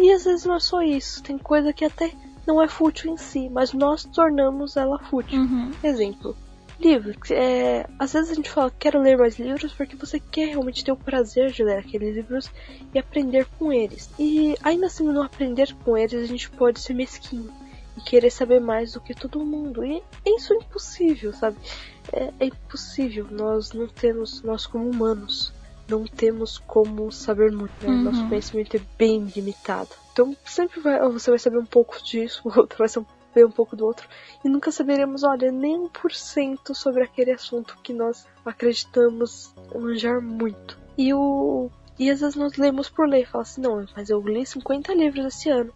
E às vezes não é só isso. Tem coisa que até não é fútil em si, mas nós tornamos ela fútil. Uhum. Exemplo, livro. É, às vezes a gente fala, quero ler mais livros porque você quer realmente ter o prazer de ler aqueles livros e aprender com eles. E ainda assim, não aprender com eles, a gente pode ser mesquinho e querer saber mais do que todo mundo. E isso é impossível, sabe? É, é impossível. Nós não temos, nós como humanos, não temos como saber muito. né? Uhum. Nosso conhecimento é bem limitado. Então sempre vai, você vai saber um pouco disso, o outro vai saber um pouco do outro. E nunca saberemos, olha, nem um por cento sobre aquele assunto que nós acreditamos manjar muito. E o. E às vezes nós lemos por ler, fala assim, não, mas eu li 50 livros esse ano.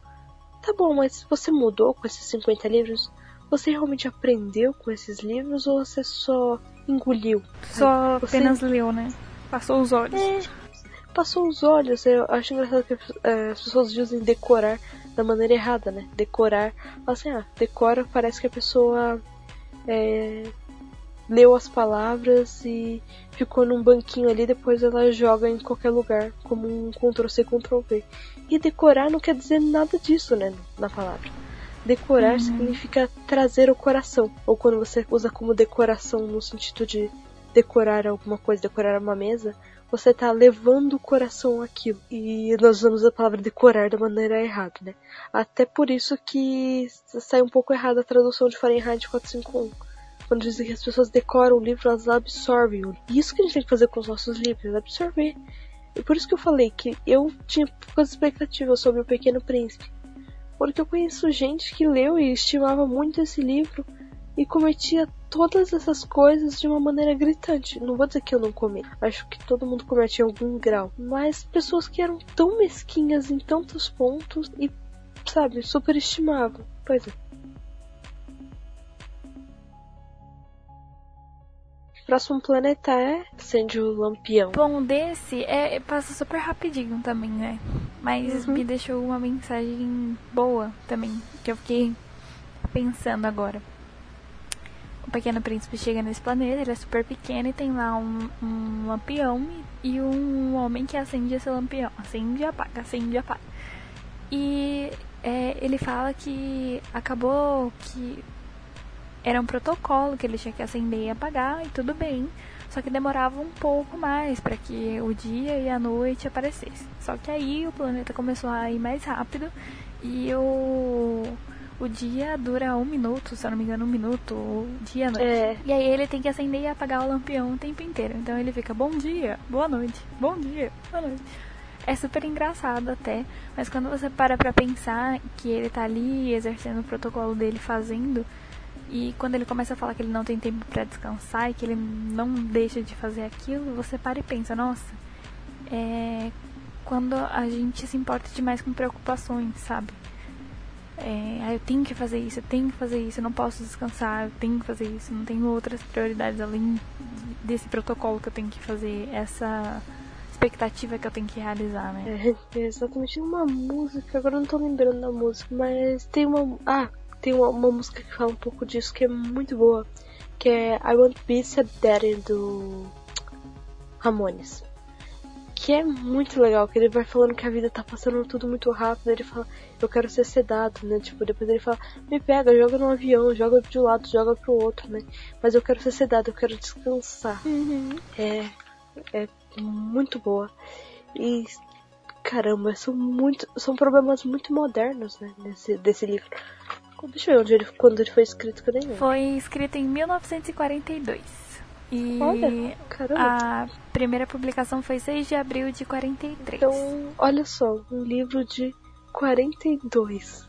Tá bom, mas você mudou com esses 50 livros? Você realmente aprendeu com esses livros ou você só engoliu? Só Você- apenas leu, né? Passou os olhos. É, passou os olhos. Eu acho engraçado que eh, as pessoas dizem decorar da maneira errada, né? Decorar. Assim, ah, decora parece que a pessoa é, leu as palavras e ficou num banquinho ali, depois ela joga em qualquer lugar, como um Ctrl-C, Ctrl-V. E decorar não quer dizer nada disso, né? Na palavra. Decorar Uhum. significa trazer o coração. Ou quando você usa como decoração no sentido de decorar alguma coisa, decorar uma mesa, você tá levando o coração àquilo. E nós usamos a palavra decorar da maneira errada, né? Até por isso que sai um pouco errada a tradução de Fahrenheit 451. Quando dizem que as pessoas decoram o livro, elas absorvem. o- E isso que a gente tem que fazer com os nossos livros, absorver. E por isso que eu falei que eu tinha poucas expectativas sobre o Pequeno Príncipe. Porque eu conheço gente que leu e estimava muito esse livro e cometia todas essas coisas de uma maneira gritante. Não vou dizer que eu não cometo, acho que todo mundo comete em algum grau. Mas pessoas que eram tão mesquinhas em tantos pontos e, sabe, superestimavam. Pois é. Próximo planeta é Acende o Lampião. Bom, desse é, passa super rapidinho também, né? Mas Uhum. me deixou uma mensagem boa também, que eu fiquei pensando agora. O pequeno príncipe chega nesse planeta, ele é super pequeno e tem lá um, um lampião e um homem que acende esse lampião. Acende e apaga, acende e apaga. E é, ele fala que acabou que era um protocolo que ele tinha que acender e apagar e tudo bem. Só que demorava um pouco mais para que o dia e a noite aparecessem. Só que aí o planeta começou a ir mais rápido e o, o dia dura um minuto, se eu não me engano, um minuto, o dia noite. É. E aí ele tem que acender e apagar o lampião o tempo inteiro. Então ele fica bom dia, boa noite, bom dia, boa noite. É super engraçado até, mas quando você para pra pensar que ele tá ali exercendo o protocolo dele fazendo, e quando ele começa a falar que ele não tem tempo para descansar e que ele não deixa de fazer aquilo, você para e pensa, nossa, é quando a gente se importa demais com preocupações, sabe? É, ah, eu tenho que fazer isso, eu tenho que fazer isso, eu não posso descansar, eu tenho que fazer isso, não tenho outras prioridades além desse protocolo que eu tenho que fazer, essa expectativa que eu tenho que realizar, né? É, é exatamente uma música, agora eu não tô lembrando da música, mas tem uma. Ah, tem uma, uma, música que fala um pouco disso que é muito boa, que é I Want Be Your Daddy do Ramones. Que é muito legal, que ele vai falando que a vida tá passando tudo muito rápido, ele fala, eu quero ser sedado, né? Tipo, depois ele fala, me pega, joga no avião, joga de um lado, joga pro outro, né? Mas eu quero ser sedado, eu quero descansar. Uhum. É, é muito boa. E caramba, são muito. São problemas muito modernos, né? Nesse, desse livro. Deixa eu ver onde ele, quando ele foi escrito que eu nem lembro. Foi escrito em 1942. E Olha, a primeira publicação foi 6 de abril de 43. Então, olha só, um livro de 42.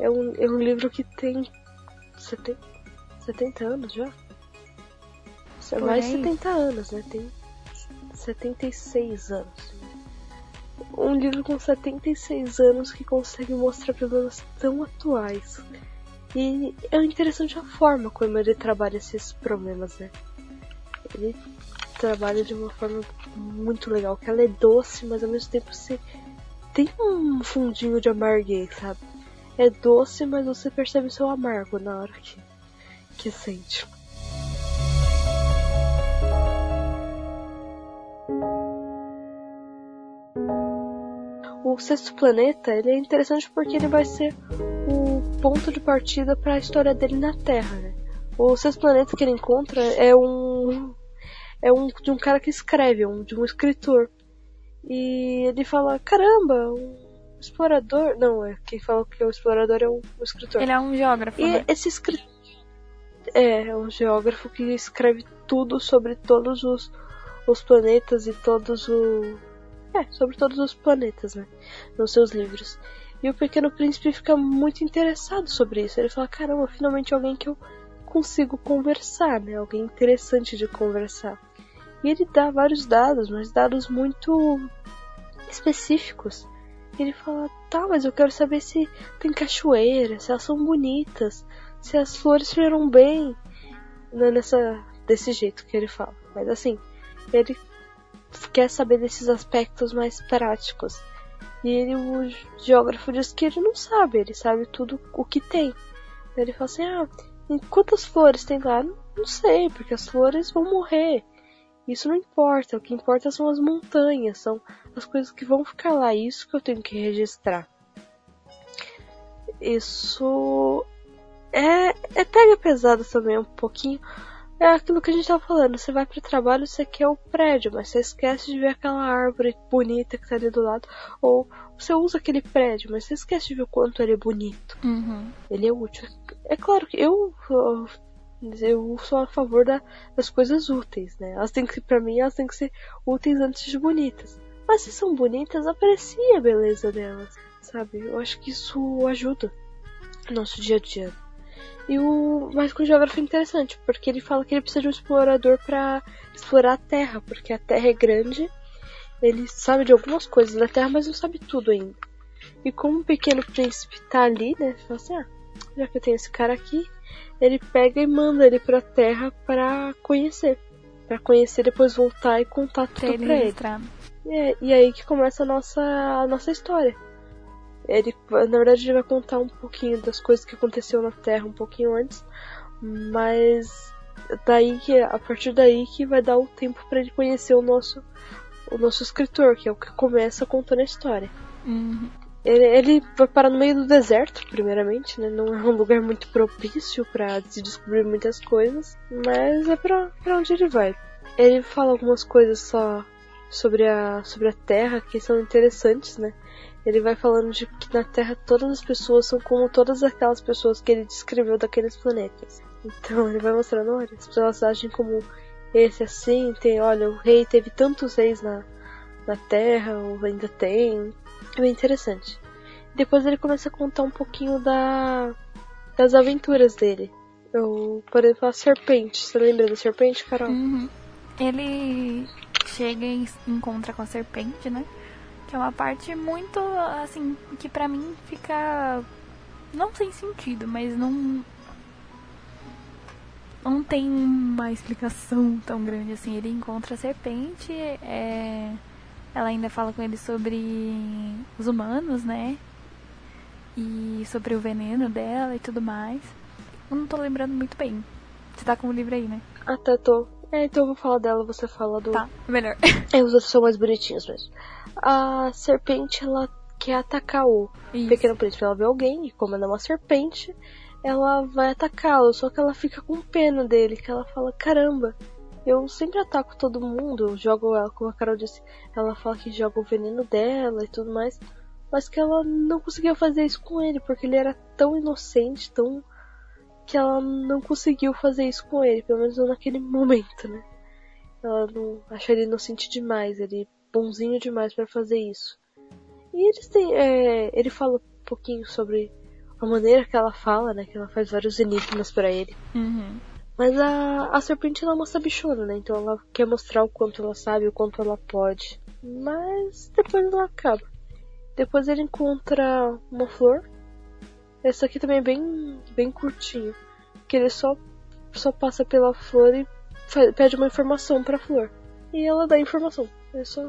É um, é um livro que tem 70, 70 anos já? É Por mais aí. 70 anos, né? Tem 76 anos. Um livro com 76 anos que consegue mostrar problemas tão atuais. E é interessante a forma como ele trabalha esses problemas, né? Ele trabalha de uma forma muito legal, que ela é doce, mas ao mesmo tempo você tem um fundinho de amarguez, sabe? É doce, mas você percebe o seu amargo na hora que, que sente. O sexto planeta ele é interessante porque ele vai ser o ponto de partida para a história dele na Terra. Né? O sexto planeta que ele encontra é um é um de um cara que escreve, um, de um escritor. E ele fala, caramba, um explorador. Não, é quem fala que é o explorador é o escritor. Ele é um geógrafo, E né? esse escritor é, é um geógrafo que escreve tudo sobre todos os, os planetas e todos o é, sobre todos os planetas, né, nos seus livros. E o Pequeno Príncipe fica muito interessado sobre isso. Ele fala: "Caramba, finalmente alguém que eu consigo conversar, né? Alguém interessante de conversar". E ele dá vários dados, mas dados muito específicos. Ele fala: "Tá, mas eu quero saber se tem cachoeira, se elas são bonitas, se as flores cheiram bem, não é nessa desse jeito que ele fala. Mas assim, ele quer saber desses aspectos mais práticos. E ele, o geógrafo diz que ele não sabe, ele sabe tudo o que tem. Ele fala assim: "Ah, quantas flores tem lá?" Não sei, porque as flores vão morrer. Isso não importa, o que importa são as montanhas, são as coisas que vão ficar lá, isso que eu tenho que registrar. Isso é, é pega pesado também um pouquinho. É aquilo que a gente tava falando, você vai pro trabalho, você quer o prédio, mas você esquece de ver aquela árvore bonita que tá ali do lado. Ou você usa aquele prédio, mas você esquece de ver o quanto ele é bonito. Uhum. Ele é útil. É claro que eu, eu, eu sou a favor da, das coisas úteis, né? Elas têm que, pra mim, elas têm que ser úteis antes de bonitas. Mas se são bonitas, aprecie a beleza delas, sabe? Eu acho que isso ajuda no nosso dia a dia. E o mas com o geógrafo é interessante, porque ele fala que ele precisa de um explorador para explorar a Terra, porque a Terra é grande, ele sabe de algumas coisas da Terra, mas não sabe tudo ainda. E como o pequeno príncipe tá ali, né, fala assim, ah, já que eu tenho esse cara aqui, ele pega e manda ele pra Terra para conhecer. para conhecer, depois voltar e contar Pra tudo ele pra ele. É, e aí que começa a nossa, a nossa história. Ele, na verdade, ele vai contar um pouquinho das coisas que aconteceu na Terra um pouquinho antes, mas daí que a partir daí que vai dar o tempo para ele conhecer o nosso o nosso escritor, que é o que começa contando a história. Uhum. Ele, ele vai parar no meio do deserto, primeiramente, né? Não é um lugar muito propício para se descobrir muitas coisas, mas é pra, pra onde ele vai. Ele fala algumas coisas só sobre a, sobre a Terra que são interessantes, né? Ele vai falando de que na Terra todas as pessoas são como todas aquelas pessoas que ele descreveu daqueles planetas. Então ele vai mostrando, olha, as pessoas agem como esse assim, tem, olha, o rei teve tantos reis na, na Terra, ou ainda tem. Bem interessante. Depois ele começa a contar um pouquinho da, das aventuras dele. Eu, por exemplo, a serpente. Você lembra da serpente, Carol? Uhum. Ele chega e encontra com a serpente, né? Que é uma parte muito, assim, que pra mim fica. Não sem sentido, mas não. Não tem uma explicação tão grande assim. Ele encontra a serpente, é ela ainda fala com ele sobre os humanos, né? E sobre o veneno dela e tudo mais. Eu não tô lembrando muito bem. Você tá com o livro aí, né? Até tô. É, então eu vou falar dela, você fala do. Tá, melhor. É, os outros são mais bonitinhos mesmo. A serpente, ela quer atacar o Isso. pequeno príncipe. Ela vê alguém, e como ela é uma serpente, ela vai atacá-lo. Só que ela fica com pena dele, que ela fala: caramba, eu sempre ataco todo mundo, jogo ela, como a Carol disse, ela fala que joga o veneno dela e tudo mais, mas que ela não conseguiu fazer isso com ele, porque ele era tão inocente, tão. que ela não conseguiu fazer isso com ele, pelo menos naquele momento, né? Ela não ele inocente demais, ele bonzinho demais para fazer isso. E eles têm. É, ele fala um pouquinho sobre a maneira que ela fala, né? Que ela faz vários enigmas para ele. Uhum. Mas a, a serpente ela é uma sabichona, né? Então ela quer mostrar o quanto ela sabe, o quanto ela pode. Mas depois ela acaba. Depois ele encontra uma flor. Essa aqui também é bem, bem curtinho. Que ele só, só passa pela flor e pede uma informação pra flor. E ela dá a informação. É só,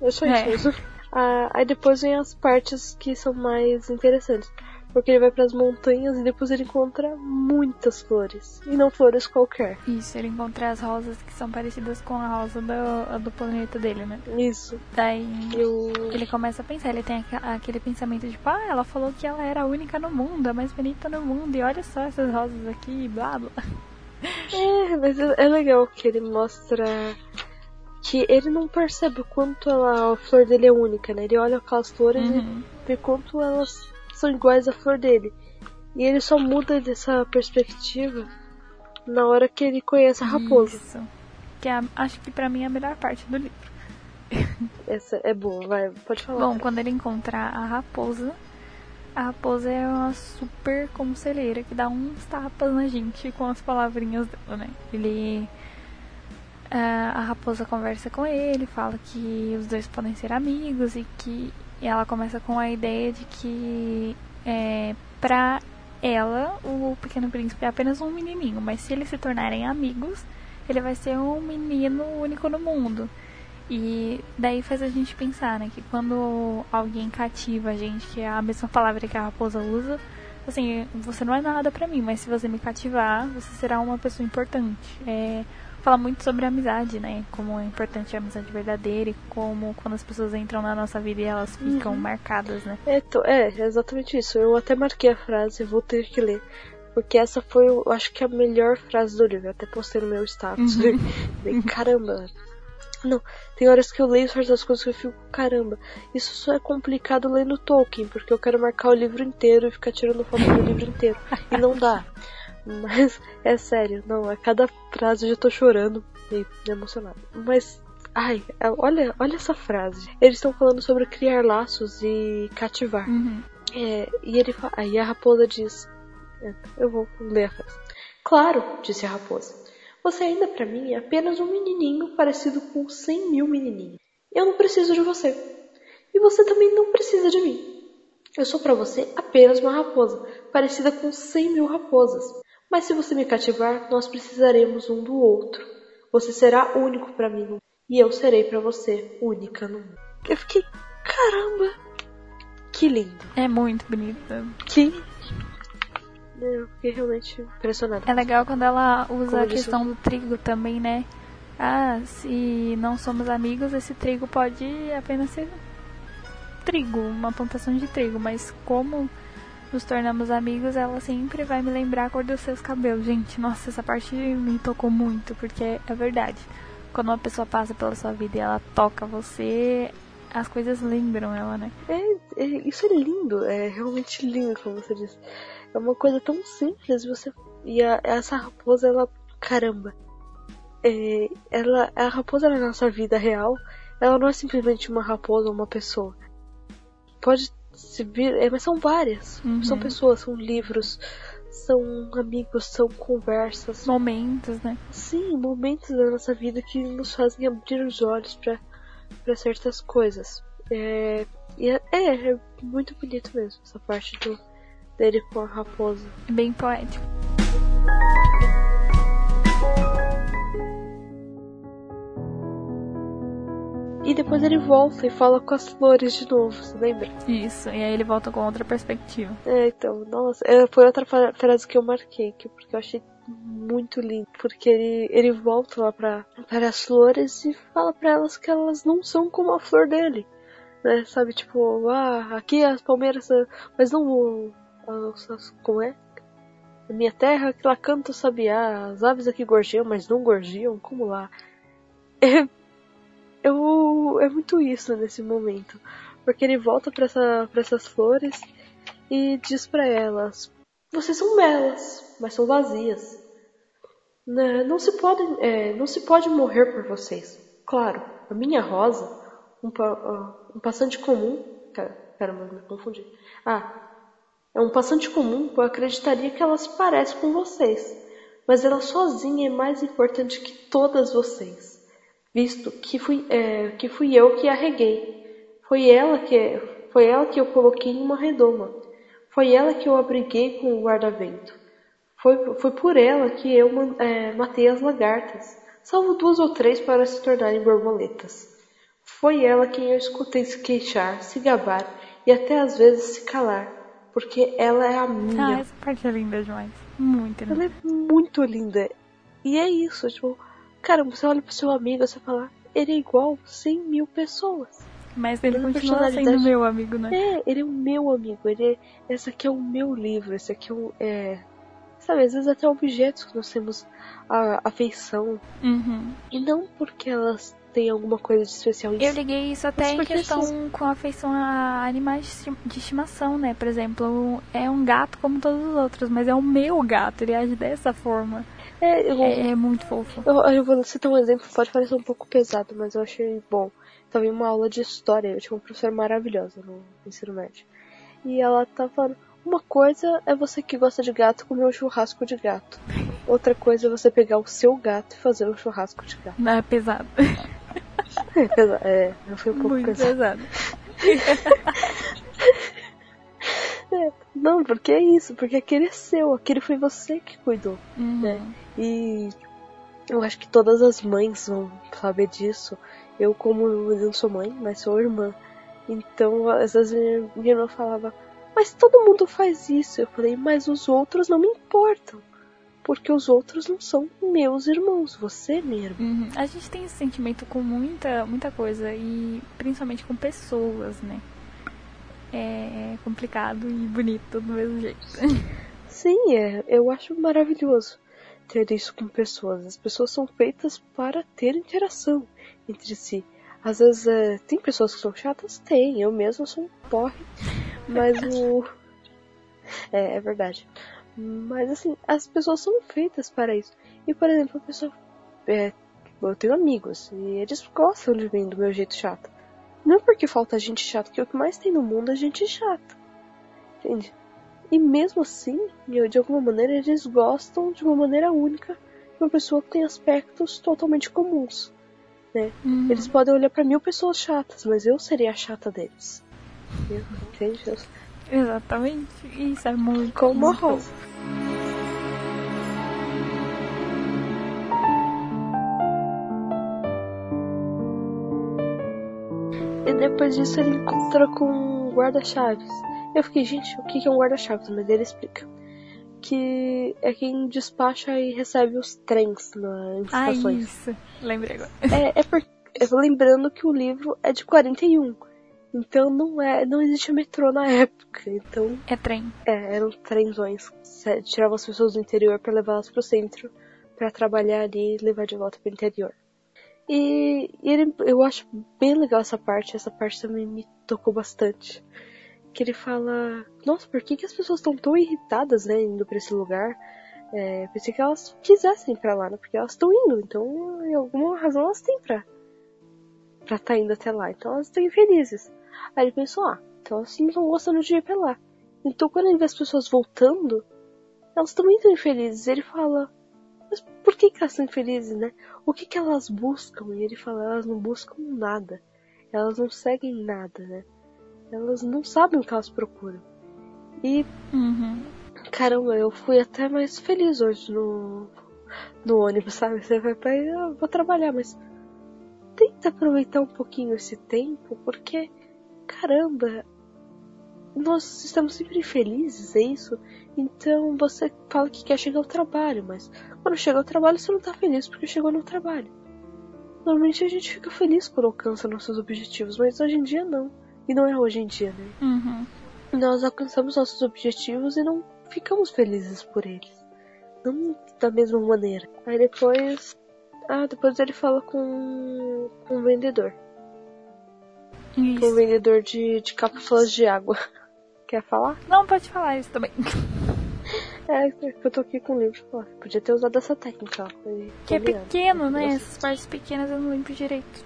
é só isso é. Ah, aí depois vem as partes que são mais interessantes porque ele vai para as montanhas e depois ele encontra muitas flores. E não flores qualquer. Isso, ele encontra as rosas que são parecidas com a rosa do, do planeta dele, né? Isso. Daí Eu... ele começa a pensar, ele tem aquele pensamento de, tipo, ah, ela falou que ela era a única no mundo, a mais bonita no mundo, e olha só essas rosas aqui, blá blá. É, mas é, é legal que ele mostra que ele não percebe o quanto ela, a flor dele é única, né? Ele olha aquelas flores uhum. e vê quanto elas são iguais à flor dele. E ele só muda dessa perspectiva na hora que ele conhece a raposa. Isso. Que é, acho que para mim é a melhor parte do livro. Essa é boa, vai, pode falar. Bom, quando ele encontrar a raposa, a raposa é uma super conselheira que dá uns tapas na gente com as palavrinhas dela, né? Ele. Uh, a raposa conversa com ele, fala que os dois podem ser amigos e que e ela começa com a ideia de que é, pra ela o Pequeno Príncipe é apenas um menininho, mas se eles se tornarem amigos, ele vai ser um menino único no mundo. E daí faz a gente pensar, né, que quando alguém cativa a gente, que é a mesma palavra que a raposa usa, assim, você não é nada para mim, mas se você me cativar, você será uma pessoa importante. É, fala muito sobre amizade, né? Como é importante a amizade verdadeira e como quando as pessoas entram na nossa vida e elas ficam uhum. marcadas, né? É, é, exatamente isso. Eu até marquei a frase, vou ter que ler. Porque essa foi, eu acho que a melhor frase do livro. Eu até postei no meu status. Uhum. Caramba. Não, tem horas que eu leio certas coisas que eu fico, caramba, isso só é complicado lendo Tolkien, porque eu quero marcar o livro inteiro e ficar tirando foto do livro inteiro. E não dá. Mas é sério, não, a cada frase eu já tô chorando e emocionado. Mas Ai, é, olha, olha essa frase. Eles estão falando sobre criar laços e cativar. Uhum. É, e ele aí a raposa diz: é, Eu vou ler a frase. Claro, disse a raposa. Você ainda para mim é apenas um menininho parecido com cem mil menininhos. Eu não preciso de você. E você também não precisa de mim. Eu sou para você apenas uma raposa, parecida com cem mil raposas. Mas se você me cativar, nós precisaremos um do outro. Você será único para mim e eu serei para você única no mundo. Eu fiquei, caramba, que lindo. É muito bonito. Que eu fiquei realmente impressionada. É legal quando ela usa Como a questão do trigo também, né? Ah, se não somos amigos, esse trigo pode apenas ser trigo, uma plantação de trigo, mas como nos tornamos amigos, ela sempre vai me lembrar a cor dos seus cabelos. Gente, nossa, essa parte me tocou muito, porque é verdade. Quando uma pessoa passa pela sua vida e ela toca você, as coisas lembram ela, né? É, é, isso é lindo, é realmente lindo, como você disse. É uma coisa tão simples, você. E a, essa raposa, ela. Caramba. É, ela, a raposa na nossa vida real, ela não é simplesmente uma raposa ou uma pessoa. Pode é, mas são várias. Uhum. São pessoas, são livros, são amigos, são conversas. Momentos, né? Sim, momentos da nossa vida que nos fazem abrir os olhos para certas coisas. É, é, é, é muito bonito mesmo essa parte do, dele com a raposa. É bem poético. E depois ele volta e fala com as flores de novo, você lembra? Isso, e aí ele volta com outra perspectiva. É, então, nossa, é, foi outra frase que eu marquei, que, porque eu achei muito lindo, porque ele, ele volta lá pra, para as flores e fala para elas que elas não são como a flor dele, né, sabe, tipo, ah, aqui as palmeiras, mas não como é? Na minha terra que lá canta o sabiá, as aves aqui gorjeiam, mas não gorjeiam, como lá? É, eu, é muito isso nesse momento, porque ele volta para essa, essas flores e diz para elas: vocês são belas, mas são vazias. Né, não se pode, é, não se pode morrer por vocês. Claro, a minha rosa, um, um passante comum, caramba, me confundi. Ah, é um passante comum, eu acreditaria que ela se parece com vocês, mas ela sozinha é mais importante que todas vocês, visto que fui, é, que fui eu que a reguei. Foi ela que, foi ela que eu coloquei em uma redoma. Foi ela que eu abriguei com o guarda-vento. Foi, foi por ela que eu é, matei as lagartas, salvo duas ou três para se tornarem borboletas. Foi ela quem eu escutei se queixar, se gabar e até às vezes se calar porque ela é a minha. Ah, essa parte é linda demais. Muito linda. Ela é muito linda. E é isso, tipo, cara, você olha pro seu amigo e você fala, ele é igual 100 mil pessoas. Mas ele continua sendo meu amigo, né? É, ele é o meu amigo. Ele é, esse aqui é o meu livro. Esse aqui é o. É, sabe, às vezes até objetos que nós temos a afeição. Uhum. E não porque elas tem alguma coisa de especial Eu liguei isso até em questão assim... com afeição a animais de estimação, né? Por exemplo, é um gato como todos os outros, mas é o meu gato, ele age dessa forma. É, eu, é, é, muito fofo. Eu, eu vou citar um exemplo, pode parecer um pouco pesado, mas eu achei bom. Tava em uma aula de história, eu tinha uma professora maravilhosa no ensino médio. E ela tava falando, uma coisa é você que gosta de gato comer um churrasco de gato. Outra coisa é você pegar o seu gato e fazer um churrasco de gato. Não, é pesado. É, pesado. é foi um pouco Muito pesado. pesado. é, não, porque é isso, porque aquele é seu, aquele foi você que cuidou, uhum. né? E eu acho que todas as mães vão saber disso. Eu, como eu não sou mãe, mas sou irmã. Então, às vezes minha irmã falava, mas todo mundo faz isso. Eu falei, mas os outros não me importam porque os outros não são meus irmãos, você é minha irmã. Uhum. A gente tem esse sentimento com muita, muita coisa e principalmente com pessoas, né? É complicado e bonito do mesmo jeito. Sim, é, eu acho maravilhoso ter isso com pessoas. As pessoas são feitas para ter interação entre si. Às vezes é, tem pessoas que são chatas? Tem, eu mesmo sou um porre, mas o. É, é verdade. Mas assim, as pessoas são feitas para isso. E por exemplo, a pessoa. É, eu tenho amigos e eles gostam de mim do meu jeito chato. Não é porque falta gente chata, que o que mais tem no mundo é gente chata. Entende? E mesmo assim, de alguma maneira, eles gostam de uma maneira única de uma pessoa que tem aspectos totalmente comuns. Né? Uhum. Eles podem olhar para mil pessoas chatas, mas eu seria a chata deles. Entende? Exatamente. Isso é muito. Como arroz. E depois disso ele encontra com um guarda-chaves. Eu fiquei, gente, o que é um guarda-chaves? Mas ele explica. Que é quem despacha e recebe os trens nas Ah, estações. isso. Lembrei agora. É, é porque. Lembrando que o livro é de 41. Então não é, não existia metrô na época. Então É trem. é, eram trenzões. Tiravam as pessoas do interior para levá-las pro centro para trabalhar ali e levar de volta pro interior. E, e ele, eu acho bem legal essa parte. Essa parte também me tocou bastante. Que ele fala, nossa, por que, que as pessoas estão tão irritadas, né, indo pra esse lugar? É, pensei que elas quisessem ir pra lá, né? Porque elas estão indo, então, em alguma razão elas têm pra pra tá indo até lá. Então elas estão infelizes. Aí ele pensou, ah, então elas não estão gostando de ir pra lá. Então quando ele vê as pessoas voltando, elas também estão infelizes. Ele fala, mas por que, que elas estão infelizes, né? O que, que elas buscam? E ele fala, elas não buscam nada. Elas não seguem nada, né? Elas não sabem o que elas procuram. E Uhum. Caramba, eu fui até mais feliz hoje no, no ônibus, sabe? Você vai pra eu vou trabalhar, mas tenta aproveitar um pouquinho esse tempo, porque, caramba, nós estamos sempre infelizes, é isso? Então você fala que quer chegar ao trabalho, mas quando chega ao trabalho você não tá feliz porque chegou no trabalho. Normalmente a gente fica feliz quando alcança nossos objetivos, mas hoje em dia não. E não é hoje em dia, né? Uhum. nós alcançamos nossos objetivos e não ficamos felizes por eles. Não da mesma maneira. Aí depois. Ah, depois ele fala com, com um vendedor. Com um Isso. vendedor de, de cápsulas de água. Quer falar? Não, pode falar isso também. É, eu tô aqui com o livro. Pô, podia ter usado essa técnica. Foi Que é pequeno, né? Nossa. Essas partes pequenas eu não lembro direito.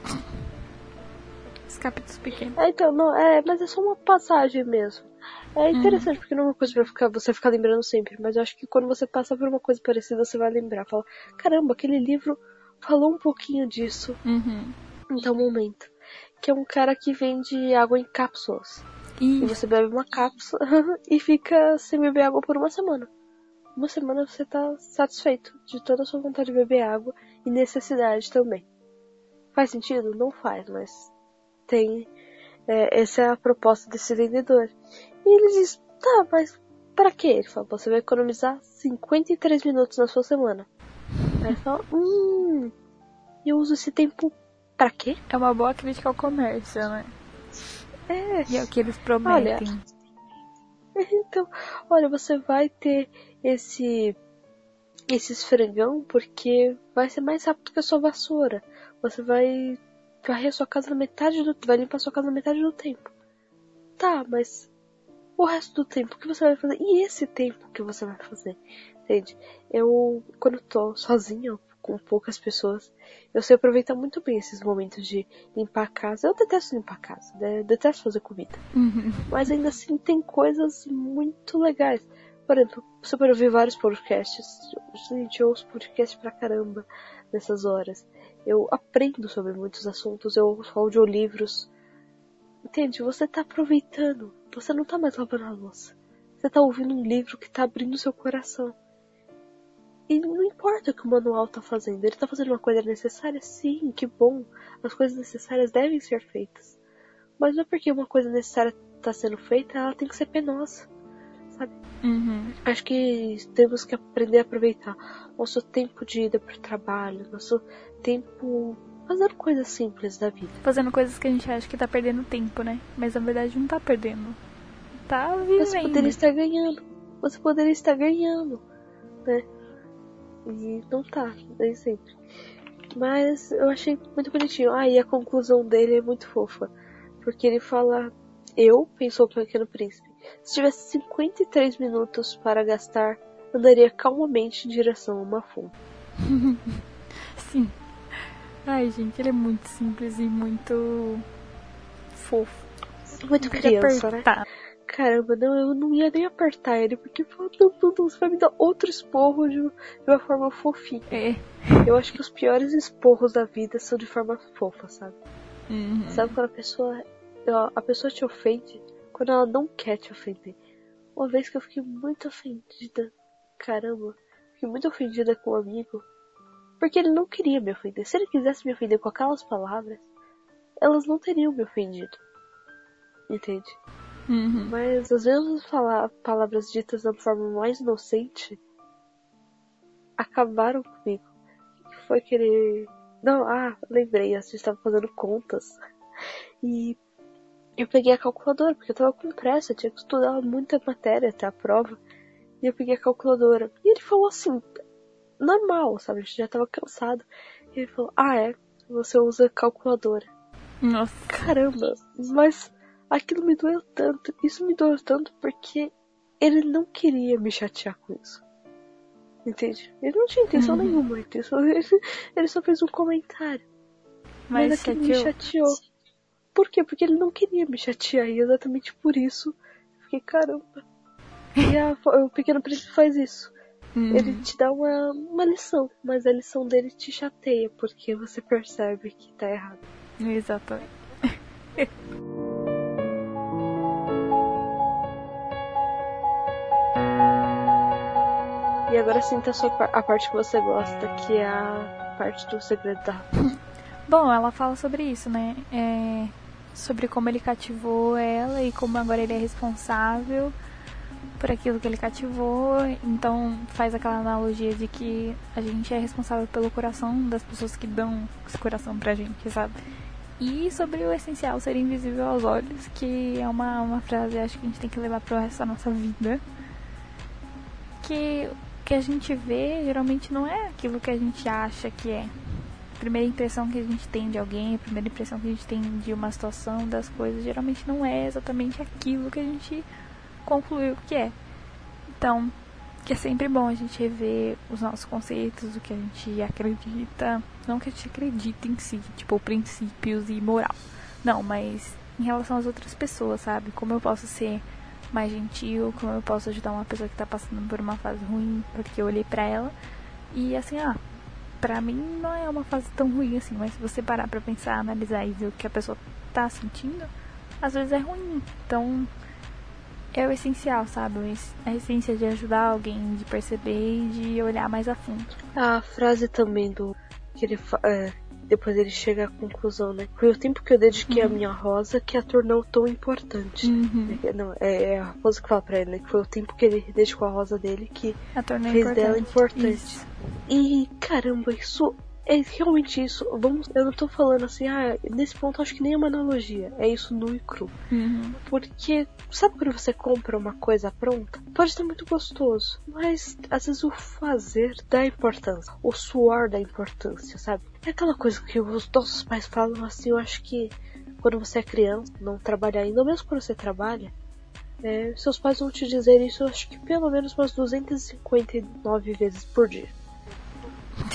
Os capítulos pequenos. É, então, não, é, mas é só uma passagem mesmo. É interessante, porque não é uma coisa pra ficar, você ficar lembrando sempre, mas eu acho que quando você passa por uma coisa parecida, você vai lembrar. Fala, caramba, aquele livro falou um pouquinho disso Uhum. tal momento. Que é um cara que vende água em cápsulas. E você bebe uma cápsula e fica sem beber água por uma semana. Uma semana você tá satisfeito de toda a sua vontade de beber água e necessidade também. Faz sentido? Não faz, mas tem. é, essa é a proposta desse vendedor. E ele diz: tá, mas pra quê? Ele fala: você vai economizar 53 minutos na sua semana. Aí ele fala: hum, eu uso esse tempo pra quê? É uma boa crítica ao comércio, né? É, E é o que eles prometem. Então, olha, você vai ter esse esse esfregão porque vai ser mais rápido que a sua vassoura. Você vai varrer a sua casa na metade do vai limpar a sua casa na metade do tempo. Tá, mas o resto do tempo o que você vai fazer? E esse tempo que você vai fazer? Entende? Eu quando eu tô sozinha com poucas pessoas, eu sei aproveitar muito bem esses momentos de limpar a casa. Eu detesto limpar a casa, né? detesto fazer comida. Uhum. Mas ainda assim tem coisas muito legais. Por exemplo, pode ouvir vários podcasts. Gente, eu ouço podcast pra caramba nessas horas. Eu aprendo sobre muitos assuntos, eu ouço audiolivros. Entende? Você tá aproveitando. Você não tá mais lavando a louça. Você tá ouvindo um livro que tá abrindo seu coração. E não importa o que o manual tá fazendo. Ele tá fazendo uma coisa necessária? Sim, que bom. As coisas necessárias devem ser feitas. Mas não é porque uma coisa necessária tá sendo feita, ela tem que ser penosa. Sabe? Uhum. Acho que temos que aprender a aproveitar nosso tempo de ida pro trabalho, nosso tempo fazendo coisas simples da vida. Fazendo coisas que a gente acha que tá perdendo tempo, né? Mas na verdade não tá perdendo. Tá Você vivendo. poderia estar ganhando. Você poderia estar ganhando, né? E não tá, nem sempre. Mas eu achei muito bonitinho. Ah, e a conclusão dele é muito fofa. Porque ele fala: Eu, pensou o pequeno príncipe, se tivesse 53 minutos para gastar, andaria calmamente em direção a uma fonte. Sim. Ai, gente, ele é muito simples e muito fofo. Muito criança, né? Caramba, não, eu não ia nem apertar ele, porque não, não, não, você vai me dar outro esporro de, uma forma fofinha. É. Eu acho que os piores esporros da vida são de forma fofa, sabe? Uhum. Sabe quando a pessoa. A pessoa te ofende quando ela não quer te ofender. Uma vez que eu fiquei muito ofendida. Caramba, fiquei muito ofendida com um amigo. Porque ele não queria me ofender. Se ele quisesse me ofender com aquelas palavras, elas não teriam me ofendido. Entende? Uhum. Mas às vezes falar palavras ditas da forma mais inocente acabaram comigo. O que foi querer. Não, ah, lembrei, a gente estava fazendo contas. E eu peguei a calculadora, porque eu tava com pressa, eu tinha que estudar muita matéria até a prova. E eu peguei a calculadora. E ele falou assim, normal, sabe? A gente já tava cansado. E ele falou, ah é, você usa calculadora. Nossa. Caramba, mas aquilo me doeu tanto. Isso me doeu tanto porque ele não queria me chatear com isso. Entende? Ele não tinha intenção Uhum. nenhuma. Ele, ele só fez um comentário. Mas, Mas aquilo me chateou. chateou. Por quê? Porque ele não queria me chatear. E exatamente por isso eu fiquei, caramba. E a, o Pequeno Príncipe faz isso. Uhum. Ele te dá uma, uma lição, mas a lição dele te chateia, porque você percebe que tá errado. Exatamente. Agora sinta a, sua, a parte que você gosta, que é a parte do segredo da Bom, ela fala sobre isso, né? É, sobre como ele cativou ela e como agora ele é responsável por aquilo que ele cativou. Então faz aquela analogia de que a gente é responsável pelo coração das pessoas que dão esse coração pra gente, sabe? E sobre o essencial ser invisível aos olhos, que é uma, uma frase acho que a gente tem que levar pro resto da nossa vida. Que que a gente vê geralmente não é aquilo que a gente acha que é a primeira impressão que a gente tem de alguém, a primeira impressão que a gente tem de uma situação, das coisas, geralmente não é exatamente aquilo que a gente concluiu que é. Então, que é sempre bom a gente rever os nossos conceitos, o que a gente acredita, não que a gente acredita em si, tipo princípios e moral. Não, mas em relação às outras pessoas, sabe? Como eu posso ser mais gentil, como eu posso ajudar uma pessoa que tá passando por uma fase ruim, porque eu olhei pra ela e assim, ah, pra mim não é uma fase tão ruim assim, mas se você parar pra pensar, analisar e ver o que a pessoa tá sentindo, às vezes é ruim. Então, é o essencial, sabe? A essência de ajudar alguém, de perceber e de olhar mais a fundo. A frase também do. que ele é, depois ele chega à conclusão, né? Foi o tempo que eu dediquei à minha rosa que a tornou tão importante. Uhum. É, Não, é, é a rosa que fala pra ele, né? Que foi o tempo que ele dedicou à rosa dele que A fez importante. dela importante. Isso. E caramba, isso é realmente isso. Vamos, eu não tô falando assim, ah, nesse ponto acho que nem é uma analogia. É isso nu e cru. Uhum. Porque, sabe quando você compra uma coisa pronta? Pode estar muito gostoso, mas às vezes o fazer dá importância. O suor dá importância, sabe? É aquela coisa que os nossos pais falam assim, eu acho que quando você é criança, não trabalha ainda, ou mesmo quando você trabalha, é, seus pais vão te dizer isso, eu acho que pelo menos umas 259 vezes por dia.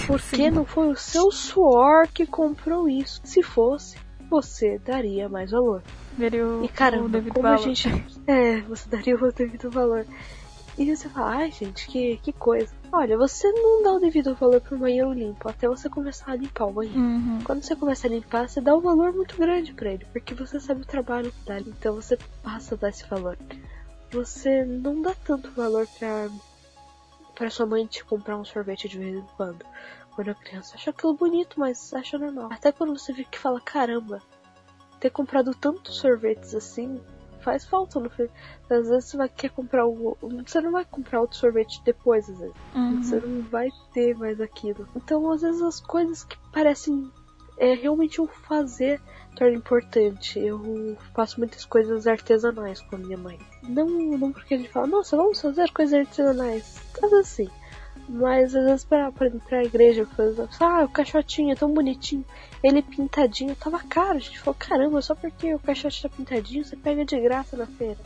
Porque Sim. não foi o seu suor que comprou isso. Se fosse, você daria mais valor. Veria o, E o caramba, devido como a valor. gente. É, você daria o devido valor. E você fala, ai gente, que, que coisa. Olha, você não dá o devido valor pro banheiro limpo até você começar a limpar o banheiro. Uhum. Quando você começa a limpar, você dá um valor muito grande pra ele, porque você sabe o trabalho que dá. Então você passa a dar esse valor. Você não dá tanto valor pra, pra sua mãe te comprar um sorvete de vez em quando. Quando a criança acha aquilo bonito, mas acha normal. Até quando você vê que fala, caramba, ter comprado tantos sorvetes assim faz falta no fim. Às vezes você vai querer comprar o. Você não vai comprar outro sorvete depois, às vezes. Uhum. Você não vai ter mais aquilo. Então, às vezes, as coisas que parecem é, realmente um fazer torna importante. Eu faço muitas coisas artesanais com a minha mãe. Não, não porque a gente fala, nossa, vamos fazer coisas artesanais. Às vezes sim. Mas às vezes pra, pra entrar na igreja, exemplo, ah, o caixotinho é tão bonitinho, ele pintadinho, tava caro. A gente falou, caramba, só porque o caixote tá pintadinho, você pega de graça na feira.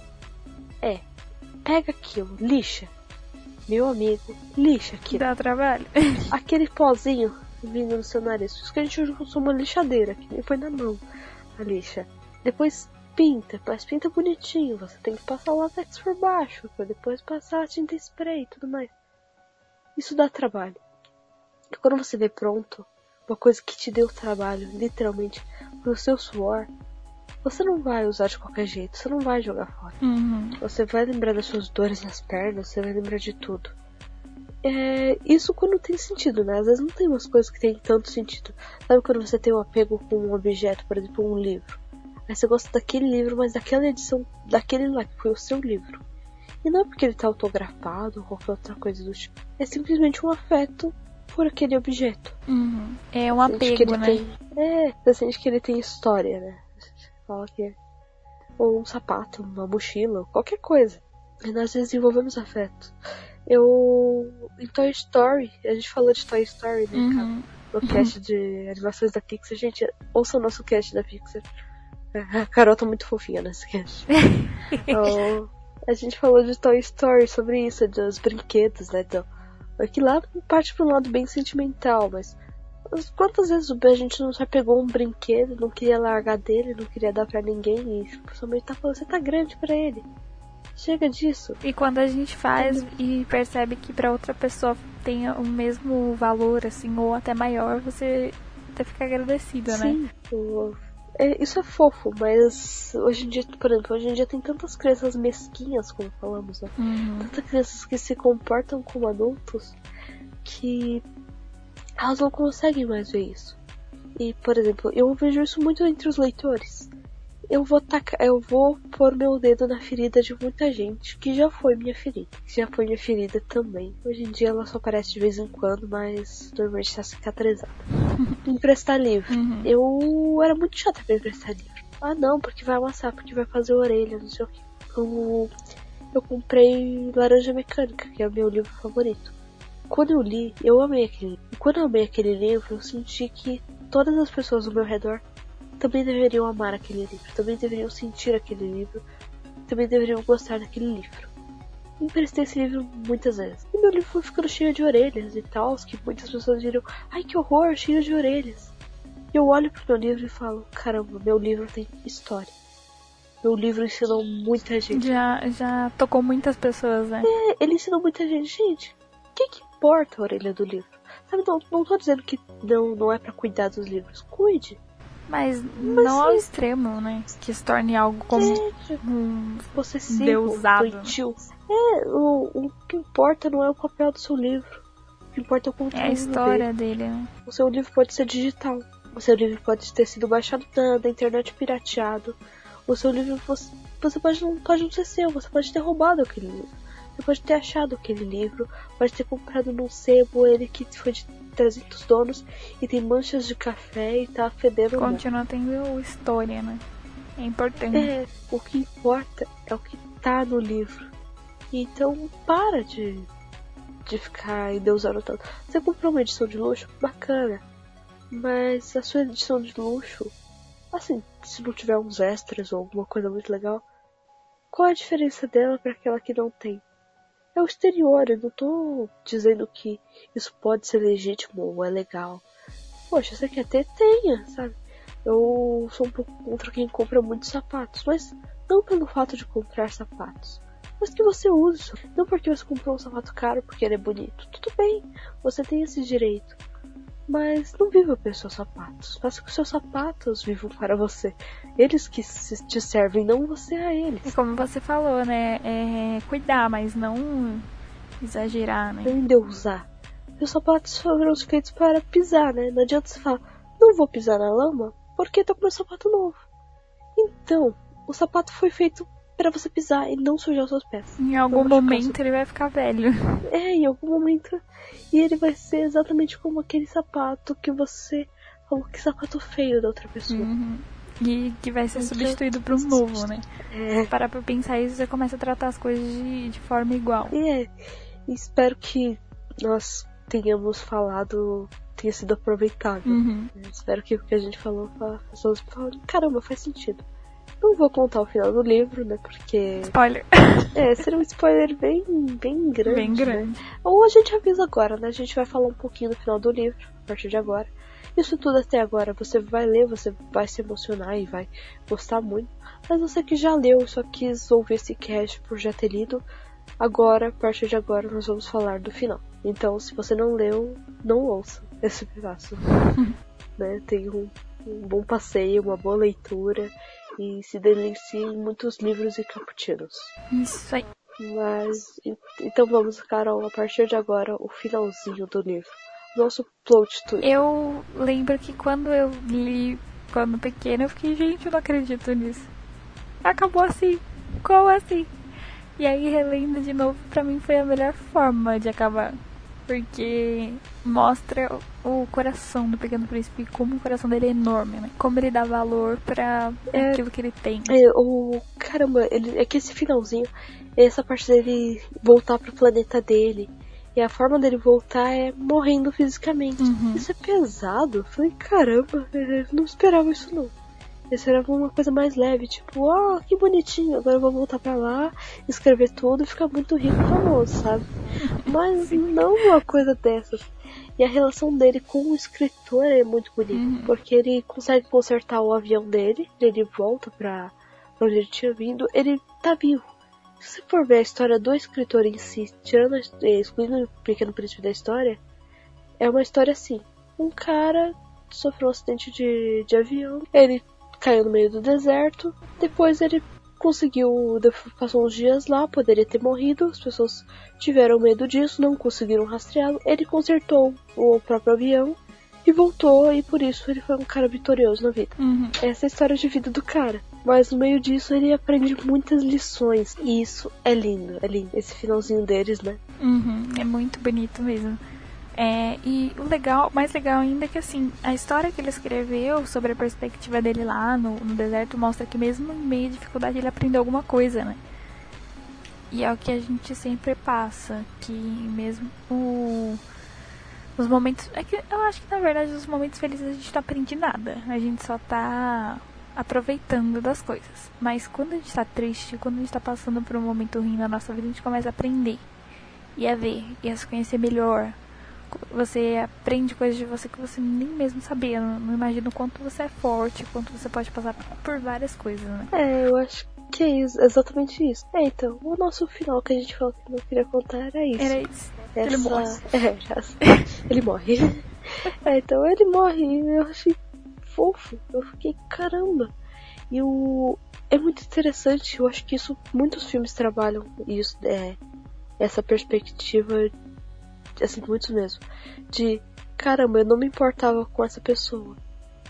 É, pega aquilo, lixa. Meu amigo, lixa aquilo. Dá trabalho. Aquele pozinho vindo no seu nariz. Por isso que a gente usou uma lixadeira, que nem foi na mão a lixa. Depois pinta, mas pinta bonitinho. Você tem que passar o látex por baixo, pra depois passar a tinta spray e tudo mais. Isso dá trabalho. E quando você vê pronto, uma coisa que te deu trabalho, literalmente, pro seu suor, você não vai usar de qualquer jeito, você não vai jogar fora. Uhum. Você vai lembrar das suas dores nas pernas, você vai lembrar de tudo. É, isso quando tem sentido, né? Às vezes não tem umas coisas que tem tanto sentido. Sabe quando você tem um apego com um objeto, por exemplo, um livro? Aí você gosta daquele livro, mas daquela edição, daquele lá, que foi o seu livro. E não é porque ele tá autografado ou qualquer outra coisa do tipo. É simplesmente um afeto por aquele objeto. Uhum. É um apego, né? Tem... É, você sente que ele tem história, né? Fala que é. ou um sapato, uma mochila, qualquer coisa. E nós desenvolvemos afeto. Eu. Em Toy Story, a gente falou de Toy Story, né, Uhum. cara? No cast de animações da Pixar. Gente, ouça o nosso cast da Pixar. A Carol tá muito fofinha nesse cast. Então, a gente falou de Toy Story sobre isso, dos brinquedos, né? Então, aqui lá parte pra um lado bem sentimental, mas quantas vezes a gente não já pegou um brinquedo, não queria largar dele, não queria dar pra ninguém e sua mãe tá falando, você tá grande pra ele. Chega disso. E quando a gente faz e percebe que pra outra pessoa tem o mesmo valor, assim, ou até maior, você até fica agradecida, né? Sim, é, isso é fofo, mas hoje em dia, por exemplo, hoje em dia tem tantas crianças mesquinhas, como falamos, né? Uhum. Tantas crianças que se comportam como adultos que elas não conseguem mais ver isso. E, por exemplo, eu vejo isso muito entre os leitores. Eu vou tacar, eu vou pôr meu dedo na ferida de muita gente que já foi minha ferida. Que já foi minha ferida também. Hoje em dia ela só aparece de vez em quando, mas normalmente tá cicatrizada. Emprestar livro. Uhum. Eu era muito chata pra emprestar livro. Ah não, porque vai amassar, porque vai fazer orelha, não sei o que. Eu, eu comprei Laranja Mecânica, que é o meu livro favorito. Quando eu li, eu amei aquele livro. E quando eu amei aquele livro, eu senti que todas as pessoas ao meu redor também deveriam amar aquele livro, também deveriam sentir aquele livro, também deveriam gostar daquele livro. Emprestei esse livro muitas vezes. E meu livro foi ficando cheio de orelhas e tal, que muitas pessoas viram, ai que horror, cheio de orelhas. E eu olho pro meu livro e falo, caramba, meu livro tem história. Meu livro ensinou muita gente. Já, já tocou muitas pessoas, né? É, ele ensinou muita gente. Gente, o que, que importa a orelha do livro? Sabe, não, não tô dizendo que não, não é pra cuidar dos livros. Cuide. Mas, não ao extremo, né? Que se torne algo como É, um possessivo, Deusado. É, o, o que importa não é o papel do seu livro. O que importa é o conteúdo É a história dele, né? O seu livro pode ser digital. O seu livro pode ter sido baixado da, da internet pirateado. O seu livro você, você pode, não, pode não ser seu, você pode ter roubado aquele livro. Você pode ter achado aquele livro, pode ter comprado num sebo ele que foi de 300 donos e tem manchas de café e tá fedendo muito. Continua tendo história, né? É importante. É, o que importa é o que tá no livro. Então para de, de ficar endeusando tanto. Você comprou uma edição de luxo? Bacana. Mas a sua edição de luxo, assim, se não tiver uns extras ou alguma coisa muito legal, qual a diferença dela para aquela que não tem? É o exterior, eu não tô dizendo que isso pode ser legítimo ou é legal. Poxa, você quer ter? Tenha, sabe? Eu sou um pouco contra quem compra muitos sapatos, mas não pelo fato de comprar sapatos, mas que você use. Não porque você comprou um sapato caro porque ele é bonito. Tudo bem, você tem esse direito. Mas não viva pelos seus sapatos. Faça que os seus sapatos vivam para você. Eles que te servem, não você a E eles. como você falou, né? É cuidar, mas não exagerar, né? Não endeusar. Os sapatos foram feitos para pisar, né? Não adianta você falar, não vou pisar na lama porque tô com meu sapato novo. Então, o sapato foi feito para você pisar e não sujar os seus pés. Em algum machucar momento ele vai ficar velho. É, em algum momento. E ele vai ser exatamente como aquele sapato que você falou que sapato feio da outra pessoa. Uhum. E que vai ser substituído por um novo, né? É. Parar pra pensar isso, você começa a tratar as coisas de, de forma igual. E é. Espero que nós tenhamos falado tenha sido aproveitável. Uhum. Espero que o que a gente falou, as pessoas falam, caramba, faz sentido. Não vou contar o final do livro, né? Porque Spoiler. é, seria um spoiler bem, bem grande. Bem né? grande. Ou a gente avisa agora, né? A gente vai falar um pouquinho do final do livro, a partir de agora. Isso tudo até agora você vai ler, você vai se emocionar e vai gostar muito. Mas você que já leu só quis ouvir esse cast por já ter lido, agora, a partir de agora, nós vamos falar do final. Então, se você não leu, não ouça esse pedaço. né? Tem um, um bom passeio, uma boa leitura e se delicie em muitos livros e cappuccinos. Isso aí. Mas en- então vamos, Carol, a partir de agora, o finalzinho do livro. Nosso plot twist. Eu lembro que quando eu li, quando pequena, eu fiquei, gente, eu não acredito nisso. Acabou assim. Como assim? E aí, relendo de novo, pra mim foi a melhor forma de acabar. porque mostra o coração do Pequeno Príncipe, como o coração dele é enorme, né? Como ele dá valor para é, aquilo que ele tem. É, o caramba, ele, é que esse finalzinho, essa parte dele voltar pro planeta dele. E a forma dele voltar é morrendo fisicamente. Uhum. Isso é pesado. Eu falei, caramba, eu não esperava isso não. Eu esperava uma coisa mais leve, tipo, ó, oh, que bonitinho, agora eu vou voltar pra lá, escrever tudo e ficar muito rico e famoso, sabe? Mas não uma coisa dessas. E a relação dele com o escritor é muito bonita, uhum. porque ele consegue consertar o avião dele, ele volta pra onde ele tinha vindo, ele tá vivo. Se for ver a história do escritor em si, tirando, excluindo o pequeno príncipe da história, é uma história assim. Um cara sofreu um acidente de, de avião, ele caiu no meio do deserto. Depois ele conseguiu, passou uns dias lá, poderia ter morrido. As pessoas tiveram medo disso, não conseguiram rastreá-lo. Ele consertou o próprio avião e voltou, e por isso ele foi um cara vitorioso na vida. Uhum. Essa é a história de vida do cara. Mas no meio disso ele aprende muitas lições. E isso é lindo, é lindo. Esse finalzinho deles, né? Uhum. É muito bonito mesmo. É, e o legal, mais legal ainda é que assim, a história que ele escreveu sobre a perspectiva dele lá no, no deserto mostra que mesmo em meio de dificuldade ele aprendeu alguma coisa, né? E é o que a gente sempre passa, que mesmo o, os momentos. É que eu acho que na verdade os momentos felizes a gente não aprende nada. A gente só tá aproveitando das coisas. Mas quando a gente tá triste, quando a gente tá passando por um momento ruim na nossa vida, a gente começa a aprender. E a ver, e a se conhecer melhor, você aprende coisas de você que você nem mesmo sabia. Não, não imagina o quanto você é forte, o quanto você pode passar por várias coisas, né? É, eu acho que é isso, exatamente isso. É, então, o nosso final que a gente falou que não queria contar era isso. Era isso. Essa... Ele morre. É, já... ele morre. é, então ele morre eu achei fofo. Eu fiquei, caramba. E o. É muito interessante, eu acho que isso muitos filmes trabalham isso, é, essa perspectiva assim, muitos mesmo, de caramba, eu não me importava com essa pessoa.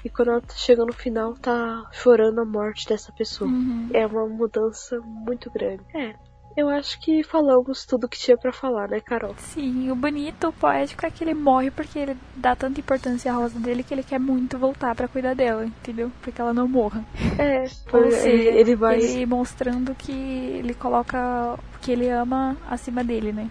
E quando ela chega no final, tá chorando a morte dessa pessoa. Uhum. É uma mudança muito grande. É, eu acho que falamos tudo que tinha para falar, né, Carol? Sim, o bonito, o poético é que ele morre porque ele dá tanta importância à rosa dele que ele quer muito voltar para cuidar dela, entendeu? Porque ela não morra. É, Ou seja, ele vai ele mostrando que ele coloca o que ele ama acima dele, né?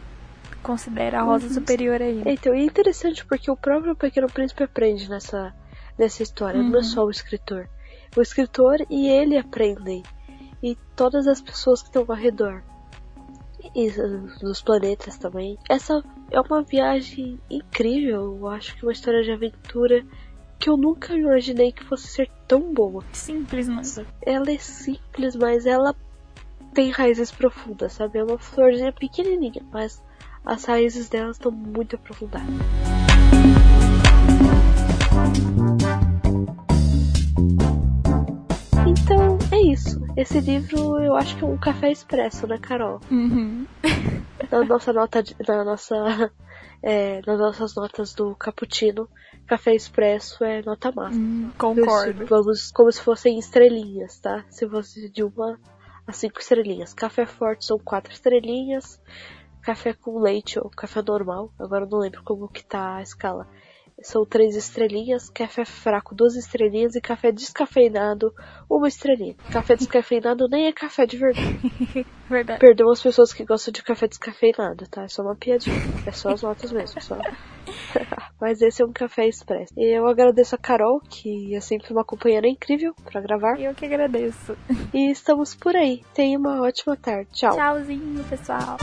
considera a rosa uhum. superior a ele. Então, é interessante porque o próprio Pequeno Príncipe aprende nessa, nessa história, uhum. não é uhum. só o escritor. O escritor e ele aprendem. E todas as pessoas que estão ao redor. E dos planetas também. Essa é uma viagem incrível. Eu acho que é uma história de aventura que eu nunca imaginei que fosse ser tão boa. Simples, mas. Ela é simples, mas ela tem raízes profundas, sabe? É uma florzinha pequenininha, mas as raízes delas estão muito aprofundadas. É isso. Esse livro eu acho que é um café expresso, né, Carol? Uhum. Na nossa nota, na nossa, é, nas nossas notas do cappuccino, café expresso é nota máxima. Hum, concordo. Vamos como se fossem estrelinhas, tá? Se fosse de uma a cinco estrelinhas. Café forte são quatro estrelinhas café com leite ou café normal, agora eu não lembro como que tá a escala. São três estrelinhas, café fraco duas estrelinhas e café descafeinado uma estrelinha. Café descafeinado nem é café de verdade. verdade. Perdão as pessoas que gostam de café descafeinado, tá? É só uma piadinha. É só as notas mesmo, só. Mas esse é um café expresso. E eu agradeço a Carol, que é sempre uma companheira incrível para gravar. Eu que agradeço. E estamos por aí. Tenha uma ótima tarde. Tchau. Tchauzinho, pessoal.